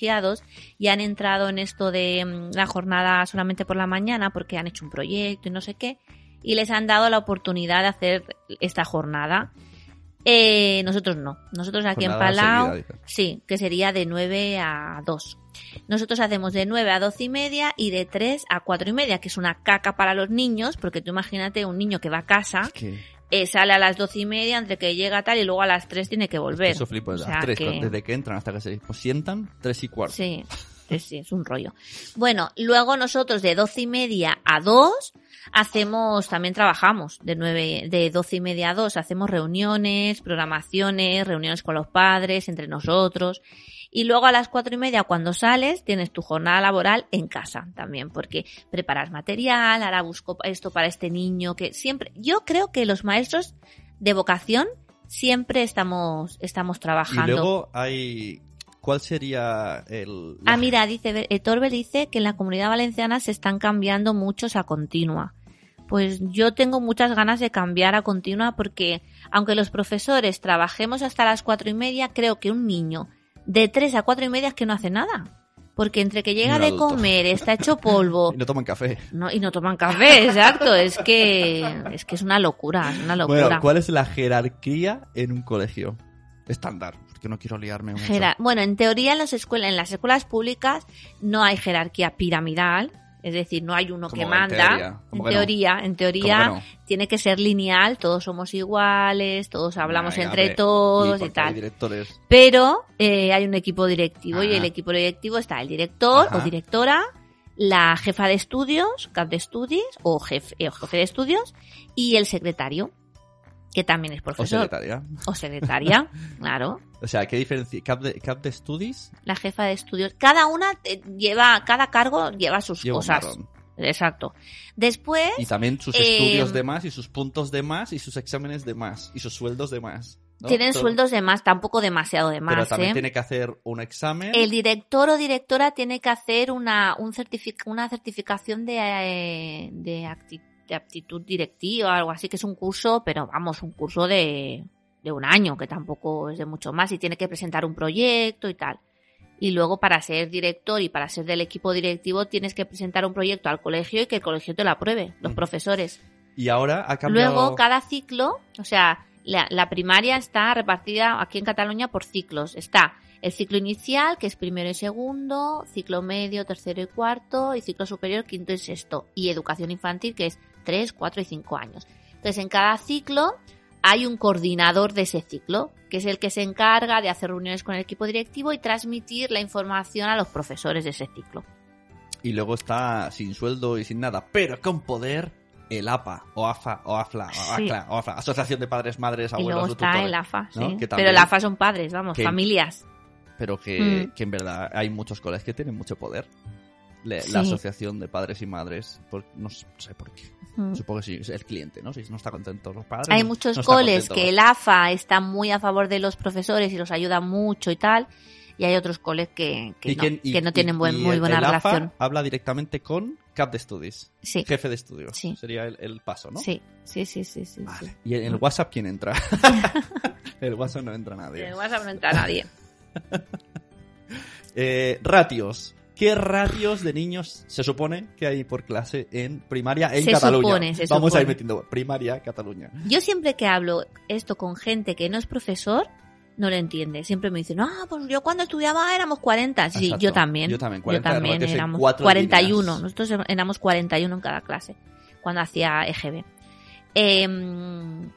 y han entrado en esto de mm, la jornada solamente por la mañana porque han hecho un proyecto y no sé qué, y les han dado la oportunidad de hacer esta jornada. Eh, nosotros no. Nosotros aquí en Palau, sí, que sería de 9 a 2. Nosotros hacemos de 9 a 12 y media y de 3 a 4 y media, que es una caca para los niños, porque tú imagínate un niño que va a casa, Es que eh, sale a las 12 y media, entre que llega tal y luego a las 3 tiene que volver. eso flipo O sea tres, que- desde que entran hasta que se pues, sientan, tres y cuarto. Sí, sí, sí, es un rollo. Bueno, luego nosotros de 12 y media a 2 hacemos, también trabajamos de 9, de 12 y media a 2, hacemos reuniones, programaciones, reuniones con los padres, entre nosotros. Y luego a las cuatro y media, cuando sales, tienes tu jornada laboral en casa también, porque preparas material, ahora busco esto para este niño, que siempre, yo creo que los maestros de vocación siempre estamos, estamos Y trabajando. luego hay... ¿Cuál sería el...? Ah, mira, dice, eh, Torbe dice que en la comunidad valenciana se están cambiando muchos a continua. Pues yo tengo muchas ganas de cambiar a continua porque aunque los profesores trabajemos hasta las cuatro y media, creo que un niño de tres a cuatro y media es que no hace nada. Porque entre que llega de comer, está hecho polvo (laughs) Y no toman café. no, y no toman café, exacto. Es que es que es una locura, es una locura. Bueno, ¿cuál es la jerarquía en un colegio? Estándar, porque no quiero liarme mucho. Bueno, en teoría en las escuelas, en las escuelas públicas no hay jerarquía piramidal, es decir, no hay uno ¿Cómo que en manda. teoría? En teoría, en ¿Cómo teoría no? tiene que ser lineal, todos somos iguales, todos hablamos entre todos y, tal. directores. Pero eh, hay un equipo directivo y el equipo directivo está el director Ajá. o directora la jefa de estudios, cap de estudios o jefe, eh, jefe de estudios y el secretario, que también es O profesor. secretaria. O secretaria, (laughs) claro. O sea, ¿qué diferencia? ¿Cap de, cap de studies? La jefa de estudios. Cada una eh, lleva, cada cargo lleva sus Lleva cosas. Exacto. Después, Y también sus Eh, estudios de más, y sus puntos de más, y sus exámenes de más, y sus sueldos de más. ¿no? tienen Todo- sueldos de más, tampoco demasiado de Pero más, también ¿eh? tiene que hacer un examen. El director o directora tiene que hacer una, un certific- una certificación de, eh, de, acti- de aptitud directiva algo así, que es un curso, pero vamos, un curso de, de un año, que tampoco es de mucho más, y tiene que presentar un proyecto y tal. Y luego para ser director y para ser del equipo directivo tienes que presentar un proyecto al colegio y que el colegio te lo apruebe, los Ujú. profesores. Y ahora ha cambiado... Luego, cada ciclo, o sea, la, la primaria está repartida aquí en Cataluña por ciclos. Está el ciclo inicial, que es primero y segundo, ciclo medio, tercero y cuarto, y ciclo superior, quinto y sexto. Y educación infantil, que es tres, cuatro y cinco años. Entonces, en cada ciclo hay un coordinador de ese ciclo, que es el que se encarga de hacer reuniones con el equipo directivo y transmitir la información a los profesores de ese ciclo. Y luego está sin sueldo y sin nada, pero con poder el APA, o AFA, o AFLA, o Sí. ACLA, o AFLA, Asociación de Padres, Madres, y Abuelos, luego está Tutores. el AFA, sí. Pero el AFA son padres, vamos, que- familias. Pero que, Mm. que en verdad hay muchos coles que tienen mucho poder. Sí. La Asociación de Padres y Madres, por- no sé por qué. Mm. Supongo que sí, es el cliente, ¿no? Si no está contento los padres. Hay muchos no coles que el AFA está muy a favor de los profesores y los ayuda mucho y tal, y hay otros coles que, que, ¿Y no, quién- y- que no y- tienen buen- y muy el- buena el AFA relación. habla directamente con Cap de Studies, Sí, jefe de estudios. Sí. Sería el, el paso, ¿no? sí, sí, sí, sí, sí. Vale. ¿Y en el WhatsApp quién entra? (laughs) el WhatsApp no entra nadie. En el WhatsApp no entra nadie. (laughs) Eh, ratios. ¿Qué ratios de niños se supone que hay por clase en primaria en Se Cataluña? supone, se Vamos a ir metiendo primaria, Cataluña. Yo siempre que hablo esto con gente que no es profesor, no lo entiende. Siempre me dicen, ah, pues yo cuando estudiaba éramos 40. Sí, Exacto. yo también. Yo también, 40, también normalmente es en éramos cuatro 41. líneas. Nosotros éramos 41 en cada clase cuando hacía EGB. Em,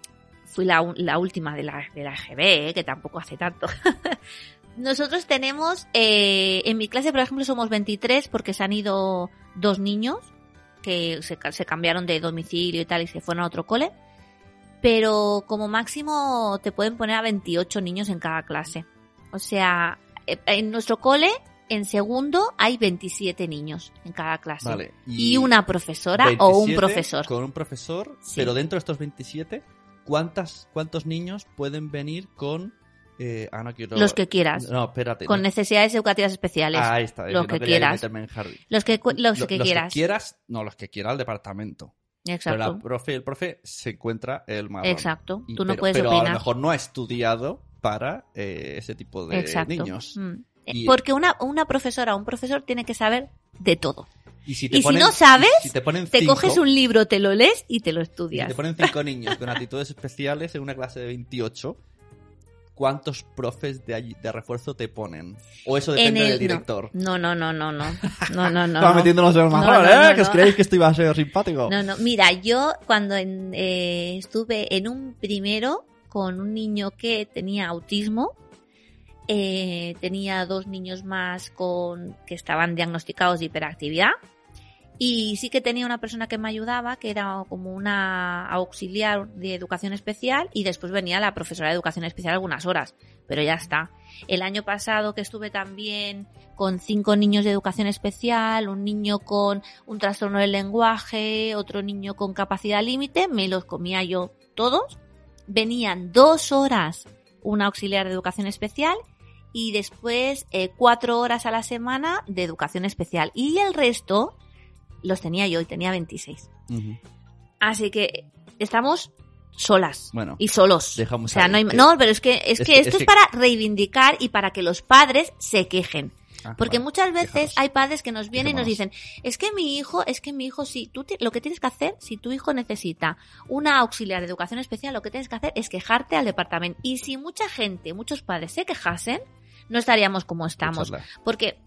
fui la, la última de la, de la EGB, eh, que tampoco hace tanto. (laughs) Nosotros tenemos, eh, en mi clase, por ejemplo, somos 23 porque se han ido dos niños que se, se cambiaron de domicilio y tal y se fueron a otro cole. Pero como máximo te pueden poner a 28 niños en cada clase. O sea, eh, en nuestro cole, en segundo, hay 27 niños en cada clase. Vale. Y, una profesora o un 27 profesor. Con un profesor, Sí. pero dentro de estos 27, ¿cuántas, ¿cuántos niños pueden venir con... eh, ah, no quiero... Los que quieras. No, espérate. Con no. necesidades educativas especiales. Ah, ahí está. es los que quieras. Los que, los Lo- que los quieras. que quieras, no, los que quiera el departamento. Pero Exacto. la profe, el profe se encuentra el marrón. Exacto. Tú no pero, puedes pero a lo mejor no ha estudiado para eh, ese tipo de Exacto. niños. Mm. Eh, Y- Porque una, una profesora o un profesor tiene que saber de todo. Y si, Y si no sabes, si te ponen Te coges un libro, te lo lees y te lo si estudias. te ponen cinco niños con (laughs) actitudes especiales en una clase de 28, ¿cuántos profes de, refuerzo te ponen? O eso depende En el- del director. No, no, no, no, no. No, no, no. Estaba no. metiéndonos en el No, marrón, no, ¿eh? no, que os creéis que esto iba a ser simpático. No, no. Mira, yo cuando en- eh, estuve en un primero con un niño que tenía autismo, eh, tenía dos niños más con que estaban diagnosticados de hiperactividad y sí que tenía una persona que me ayudaba, que era como una auxiliar de educación especial y después venía la profesora de educación especial algunas horas, pero ya está. El año pasado que estuve también con cinco niños de educación especial, un niño con un trastorno del lenguaje, otro niño con capacidad límite, me los comía yo todos. Venían dos horas un auxiliar de educación especial y después eh, cuatro horas a la semana de educación especial. Y el resto los tenía yo y tenía 26. Ujú. Así que estamos solas Bueno, y solos. dejamos o sea, no, hay- que- no, pero es que, es es que que- esto es es, que- para reivindicar y para que los padres se quejen. Ah, Porque vale. muchas veces hay padres que nos vienen y nos dicen, es que mi hijo, es que mi hijo, si tú lo que tienes que hacer, si tu hijo necesita una auxiliar de educación especial, lo que tienes que hacer es quejarte al departamento. Y si mucha gente, muchos padres se quejasen, no estaríamos como estamos. Porque,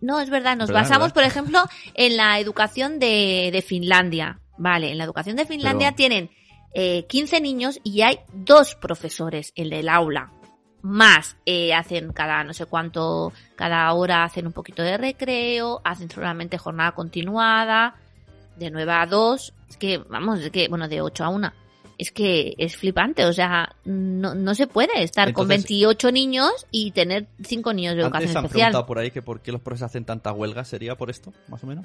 no, es verdad, nos ¿Verdad, basamos, verdad? por ejemplo, en la educación de, de Finlandia. Vale, en la educación de Finlandia Pero- tienen eh, 15 niños y hay dos profesores, el del aula. más eh, hacen cada no sé cuánto, cada hora hacen un poquito de recreo, hacen solamente jornada continuada, de 9 a 2, es que, vamos, es que, bueno, de 8 a 1. Es que es flipante, o sea, no, no se puede estar con Entonces- 28 niños y tener 5 niños de Antes educación han especial. preguntado por ahí que por qué los profesores hacen tanta huelga, ¿sería por esto, más o menos?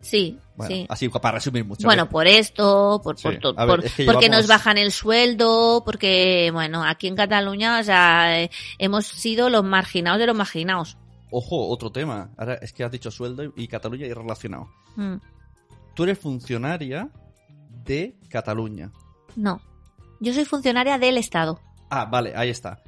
Sí, Bueno, sí. así para resumir mucho. Bueno, por esto, por, Sí. ver, por- es que porque llevamos- nos bajan el sueldo, porque, bueno, aquí en Cataluña, o sea, eh, hemos sido los marginados de los marginados. Ojo, otro tema. Ahora es que has dicho sueldo y, y Cataluña y relacionado. Mm, Tú eres funcionaria de Cataluña. No. Yo soy funcionaria del Estado, Ah, vale, ahí está.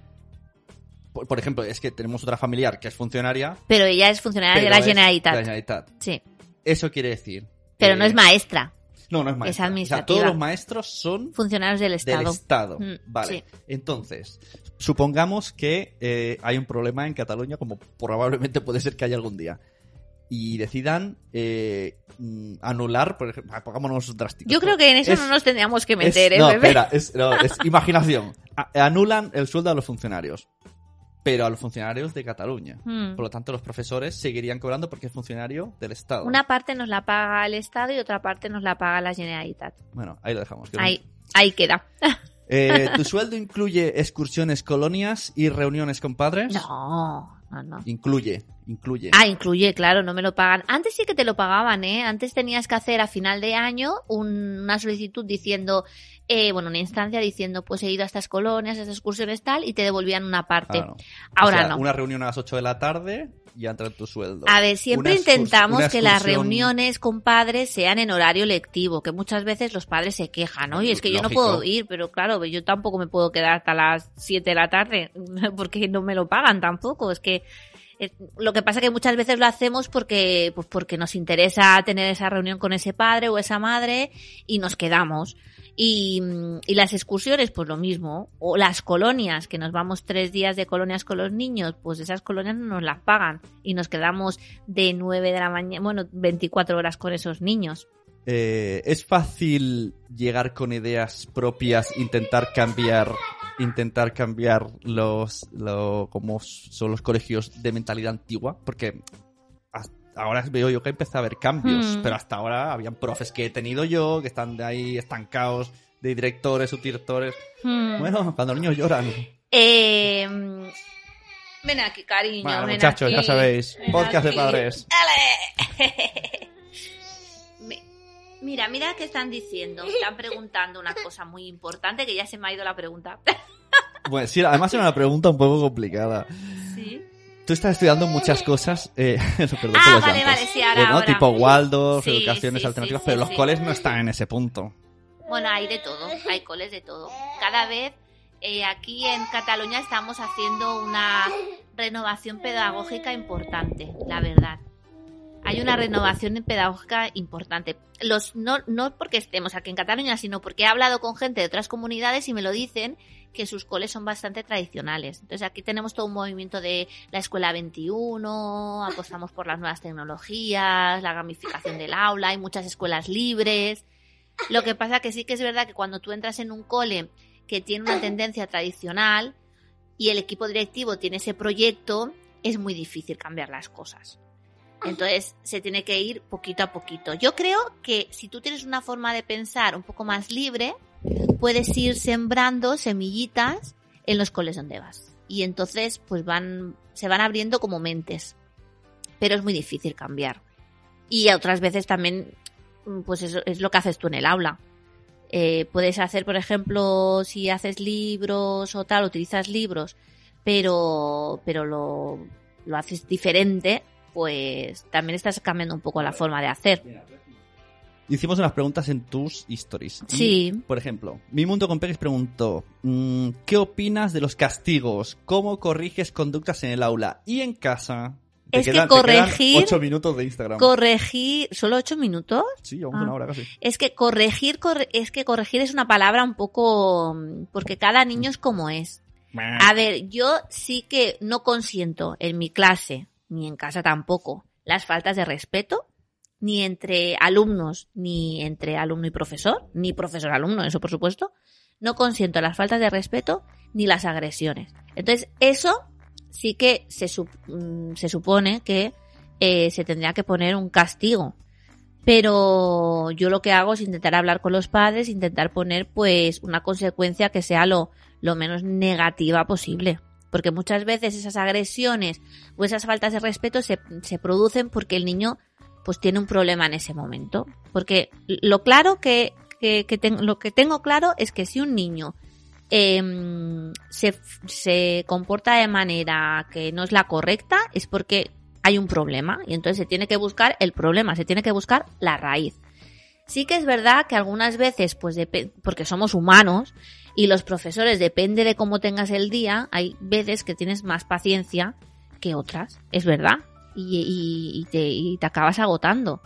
Por, por ejemplo, es que tenemos otra familiar que es funcionaria. pero ella es funcionaria de la es Generalitat. de la Generalitat. Sí. Eso quiere decir. Pero que- no es maestra, No, no es maestra. O sea, administrativa. todos los maestros son funcionarios del del Estado. Estado. Mm, vale. sí. Entonces, supongamos que eh, hay un problema en Cataluña, como probablemente puede ser que haya algún día. Y decidan eh, mm, anular, por ejemplo, ah, pongámonos drásticos. Yo creo que en eso Es- no nos tendríamos que es- meter, ¿eh, no, bebé? espera, es, no, es (laughs) imaginación. A- anulan el sueldo a los funcionarios, pero a los funcionarios de Cataluña. Mm. Por lo tanto, los profesores seguirían cobrando porque es funcionario del Estado. Una parte nos la paga el Estado y otra parte nos la paga la Generalitat. Bueno, ahí lo dejamos. no- Ahí, ahí queda. Eh, (laughs) ¿Tu sueldo incluye excursiones, colonias y reuniones con padres? No, no, no. Incluye, incluye. Ah, incluye, claro, no me lo pagan. Antes sí que te lo pagaban, ¿eh? Antes tenías que hacer a final de año un- una solicitud diciendo, eh, bueno, una instancia diciendo, pues he ido a estas colonias, a estas excursiones tal, y te devolvían una parte. Claro. Ahora O sea, no. Una reunión a las 8 de la tarde y entra en tu sueldo. A ver, siempre Una intentamos que las reuniones con padres sean en horario lectivo, que muchas veces los padres se quejan, ¿no? Y es que yo no puedo ir, pero claro, yo tampoco me puedo quedar hasta las 7 de la tarde, (laughs) porque no me lo pagan tampoco. Es que lo que pasa que muchas veces lo hacemos porque, pues porque nos interesa tener esa reunión con ese padre o esa madre y nos quedamos. Y, mm, y las excursiones, pues lo mismo. O las colonias, que nos vamos tres días de colonias con los niños, pues esas colonias no nos las pagan. Y nos quedamos de 9 de la mañana, bueno, 24 horas con esos niños. Eh, ¿Es fácil llegar con ideas propias, intentar cambiar, intentar cambiar los, lo, como son los colegios de mentalidad antigua? Porque ahora veo yo que empieza a haber cambios, Hmm. pero hasta ahora habían profes que he tenido yo, que están de ahí estancados, de directores, subdirectores. Hmm. Bueno, cuando los niños lloran. Eh, ven aquí, cariño. Bueno, ven muchachos, aquí. ya sabéis, podcast de padres. ¡Ale! (laughs) Mi- Mira, mira qué están diciendo. Están preguntando una cosa muy importante que ya se me ha ido la pregunta. Bueno, sí, además era una pregunta un poco complicada. Sí. Tú estás estudiando muchas cosas, eh, (laughs) perdón por Ah, los vale, vale, sí, ahora, Eh, ¿no? ahora. Tipo Waldorf, Sí, educaciones sí, alternativas, pero los coles no están en ese punto. Bueno, hay de todo, hay coles de todo. Cada vez eh, aquí en Cataluña estamos haciendo una renovación pedagógica importante, la verdad. Hay una renovación pedagógica importante. Los, no, porque estemos aquí en Cataluña, sino porque he hablado con gente de otras comunidades y me lo dicen que sus coles son bastante tradicionales. Entonces aquí tenemos todo un movimiento de la escuela 21, apostamos por las nuevas tecnologías, la gamificación del aula, hay muchas escuelas libres. Lo que pasa que sí que es verdad que cuando tú entras en un cole que tiene una tendencia tradicional y el equipo directivo tiene ese proyecto, es muy difícil cambiar las cosas. Entonces se tiene que ir poquito a poquito. Yo creo que si tú tienes una forma de pensar un poco más libre, puedes ir sembrando semillitas en los coles donde vas. Y entonces pues van, se van abriendo como mentes. Pero es muy difícil cambiar. Y otras veces también pues eso es lo que haces tú en el aula. Eh, puedes hacer, por ejemplo, si haces libros o tal, utilizas libros, pero, pero lo, lo haces diferente, pues también estás cambiando un poco la forma de hacer. Hicimos unas preguntas en tus stories. Y, Sí. Por ejemplo, Mi Mundo con Peques preguntó, mm, ¿qué opinas de los castigos? ¿Cómo corriges conductas en el aula y en casa? Es que corregir- ocho minutos de Instagram. Corregir, ¿solo ocho minutos? sí, llevamos Ah. una hora casi. Es que corregir, corre- es que corregir es una palabra un poco, porque cada niño es como es. A ver, yo sí que no consiento en mi clase, ni en casa tampoco, las faltas de respeto, ni entre alumnos, ni entre alumno y profesor, ni profesor-alumno, eso por supuesto. no consiento las faltas de respeto ni las agresiones. Entonces, eso sí que se, mm, se supone que eh, se tendría que poner un castigo. Pero yo lo que hago es intentar hablar con los padres, intentar poner pues una consecuencia que sea lo, lo menos negativa posible. Porque muchas veces esas agresiones o esas faltas de respeto se, se producen porque el niño pues tiene un problema en ese momento. Porque lo claro que, que, lo que tengo claro es que si un niño eh, se, se comporta de manera que no es la correcta, es porque hay un problema y entonces se tiene que buscar el problema, se tiene que buscar la raíz. Sí que es verdad que algunas veces, pues porque somos humanos y los profesores, depende de cómo tengas el día, hay veces que tienes más paciencia que otras, es verdad, y, te, y te, acabas agotando.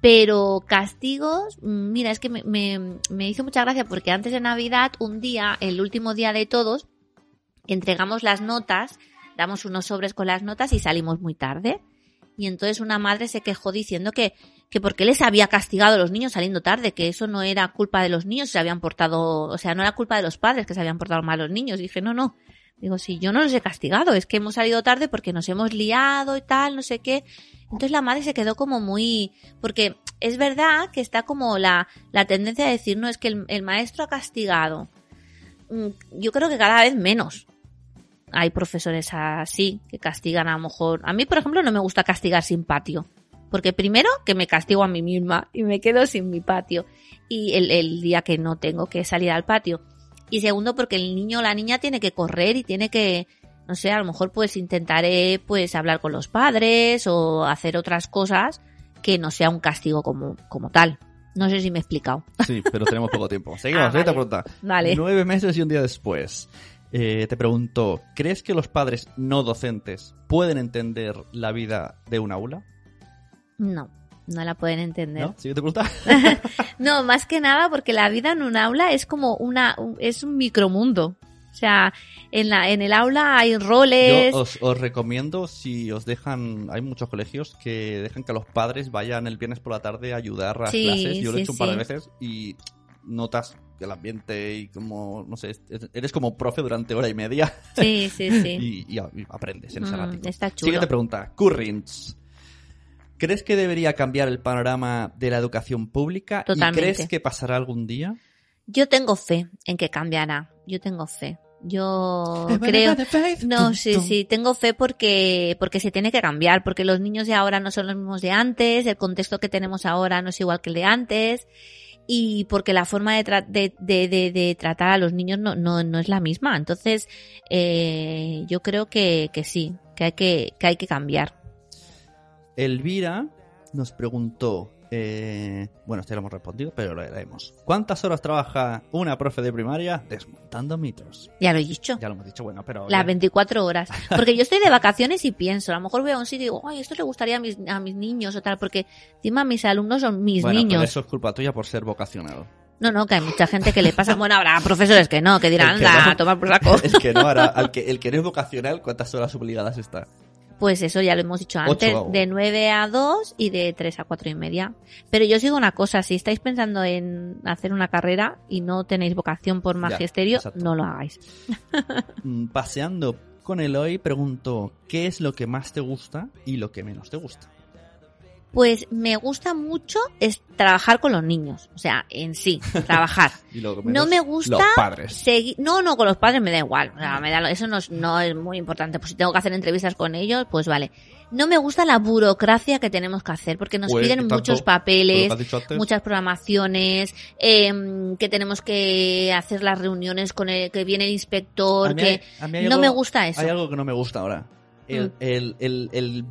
Pero castigos, mira, es que me, me, me hizo mucha gracia porque antes de Navidad, un día, el último día de todos, entregamos las notas damos unos sobres con las notas y salimos muy tarde. Y entonces una madre se quejó diciendo que, que porque les había castigado a los niños saliendo tarde, que eso no era culpa de los niños, se habían portado, o sea, no era culpa de los padres que se habían portado mal los niños. Dije, no, no. Digo, si yo no los he castigado, es que hemos salido tarde porque nos hemos liado y tal, no sé qué. Entonces la madre se quedó como muy, porque es verdad que está como la, la tendencia a decir, no, es que el, el maestro ha castigado. Mm, yo creo que cada vez menos hay profesores así que castigan a lo mejor. A mí, por ejemplo, no me gusta castigar sin patio. Porque primero que me castigo a mí misma y me quedo sin mi patio. Y el, día que no tengo que salir al patio. Y segundo porque el niño o la niña tiene que correr y tiene que, no sé, a lo mejor pues intentaré pues hablar con los padres o hacer otras cosas que no sea un castigo como, como tal. No sé si me he explicado. Sí, pero tenemos poco tiempo. (laughs) Seguimos, ah, pregunta. Vale. Nueve meses y un día después. Eh, te pregunto, ¿crees que los padres no docentes pueden entender la vida de un aula? No, no la pueden entender. ¿No? ¿Siguiente pregunta? (laughs) (laughs) no, más que nada porque la vida en un aula es como una, es un micromundo. O sea, en, la, en el aula hay roles. Yo os, os, recomiendo, si os dejan, hay muchos colegios que dejan que los padres vayan el viernes por la tarde a ayudar a las clases. Yo lo he hecho un par de veces y notas el ambiente y como, no sé, eres como profe durante hora y media. Sí, sí, sí. (laughs) y, aprendes en ese mm, ratito. Está chulo. Siguiente pregunta. Currents. ¿Crees que debería cambiar el panorama de la educación pública? Totalmente. ¿Y crees que pasará algún día? Yo tengo fe en que cambiará. Yo tengo fe. Yo creo. No, sí, sí, tengo fe porque, porque se tiene que cambiar, porque los niños de ahora no son los mismos de antes, el contexto que tenemos ahora no es igual que el de antes y porque la forma de, de, de, de, tratar a los niños no, no, no es la misma. Entonces, eh, yo creo que, que sí, que hay que, que hay que cambiar. Elvira nos preguntó eh, bueno, este lo hemos respondido, pero lo leemos. ¿Cuántas horas trabaja una profe de primaria desmontando mitos? Ya lo he dicho. Ya lo hemos dicho, bueno, pero... Las 24 horas. (laughs) Porque yo estoy de vacaciones y pienso, a lo mejor voy a un sitio y digo, ay, esto le gustaría a mis, a mis niños o tal, porque encima mis alumnos son mis bueno, niños. Pero eso es culpa tuya por ser vocacional. No, no, que hay mucha gente que le pasa. Bueno, habrá (laughs) profesores que no, que dirán, anda, a tomar por saco. El que no, ahora, (laughs) al que, el que no es vocacional, ¿cuántas horas obligadas está? Pues eso ya lo hemos dicho antes, de 9 a 2 y de 3 a 4 y media. Pero yo sigo una cosa, si estáis pensando en hacer una carrera y no tenéis vocación por magisterio, no lo hagáis. (laughs) Mm, paseando con Eloy, pregunto, ¿qué es lo que más te gusta y lo que menos te gusta? Pues me gusta mucho es trabajar con los niños, o sea, en sí, (laughs) trabajar. no me gusta los padres. seguir, no, no, con los padres me da igual, o sea, me da, eso no es, no es muy importante, pues si tengo que hacer entrevistas con ellos, pues vale. No me gusta la burocracia que tenemos que hacer, porque nos Pues, piden tanto, muchos lo papeles, muchas programaciones, em, que tenemos que hacer las reuniones con el que viene el inspector, que hay- no algo- me gusta eso. Hay algo que no me gusta ahora. El, Mm. el, el, el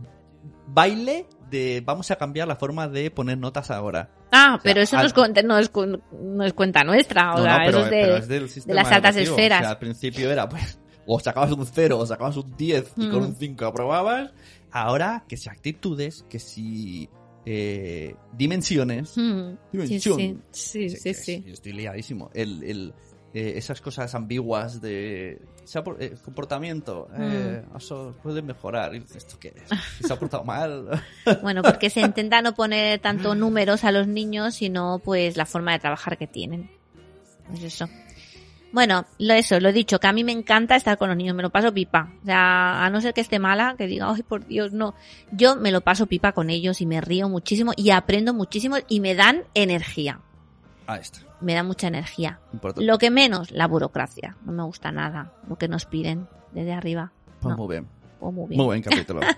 baile de vamos a cambiar la forma de poner notas ahora. Ah, pero eso al- no, es, cuenta- no, es, cu- no es cuenta nuestra, o No, sea, pero, eso es de, pero es del de sistema las altas educativo. esferas. O sea, al principio era, pues, o sacabas un 0 o sacabas un 10 y con Mm. un 5 aprobabas. Ahora, que si actitudes, que si eh, dimensiones. Mm, sí, Dimensión. sí, sí, sí, Estoy liadísimo. El, el, eh, esas cosas ambiguas de se ha eh, comportamiento, eh, Mm. eso puede mejorar. ¿Esto qué es? ¿Se ha portado (laughs) mal? Bueno, porque se intenta no poner tanto números a los niños, sino pues la forma de trabajar que tienen. Pues eso. Bueno, lo eso, lo he dicho, que a mí me encanta estar con los niños, me lo paso pipa. O sea, a no ser que esté mala, que diga, ay, por Dios, no. Yo me lo paso pipa con ellos y me río muchísimo y aprendo muchísimo y me dan energía. Ahí está. Me da mucha energía. Importante. Lo que menos, la burocracia. No me gusta nada lo que nos piden desde arriba. Pues no. muy bien. Oh, muy bien. Muy buen capítulo. (laughs)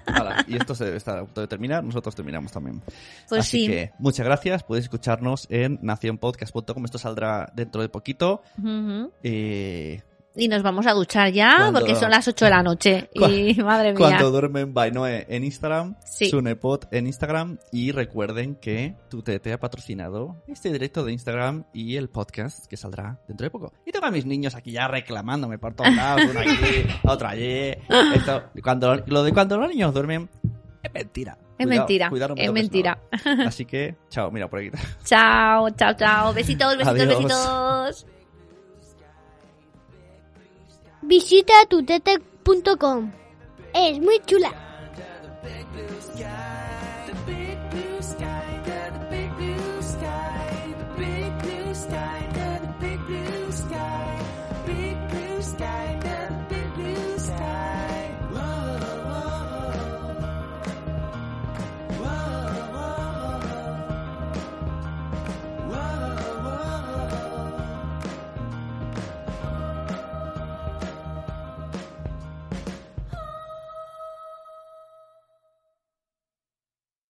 Y esto se está a punto de terminar, nosotros terminamos también. Pues Así sí. que muchas gracias, podéis escucharnos en nacionpodcast.com, esto saldrá dentro de poquito. Ujú. Eh, Y nos vamos a duchar ya porque son las 8 de la noche. (laughs) Y (laughs) madre mía. Cuando duermen by Noe en Instagram, Sí. Sunepod en Instagram y recuerden que Tutete ha patrocinado este directo de Instagram y el podcast que saldrá dentro de poco. Y tengo a mis niños aquí ya reclamándome por todos lados, uno aquí, (laughs) otro allí. Esto, cuando, lo de cuando los niños duermen es mentira. Es Cuidado- mentira. cuidado, no me es mentira. nada. Así que, chao, mira por aquí. Chao, chao, chao. Besitos, besitos, Adiós. besitos. Visita tutete.com. Es muy chula.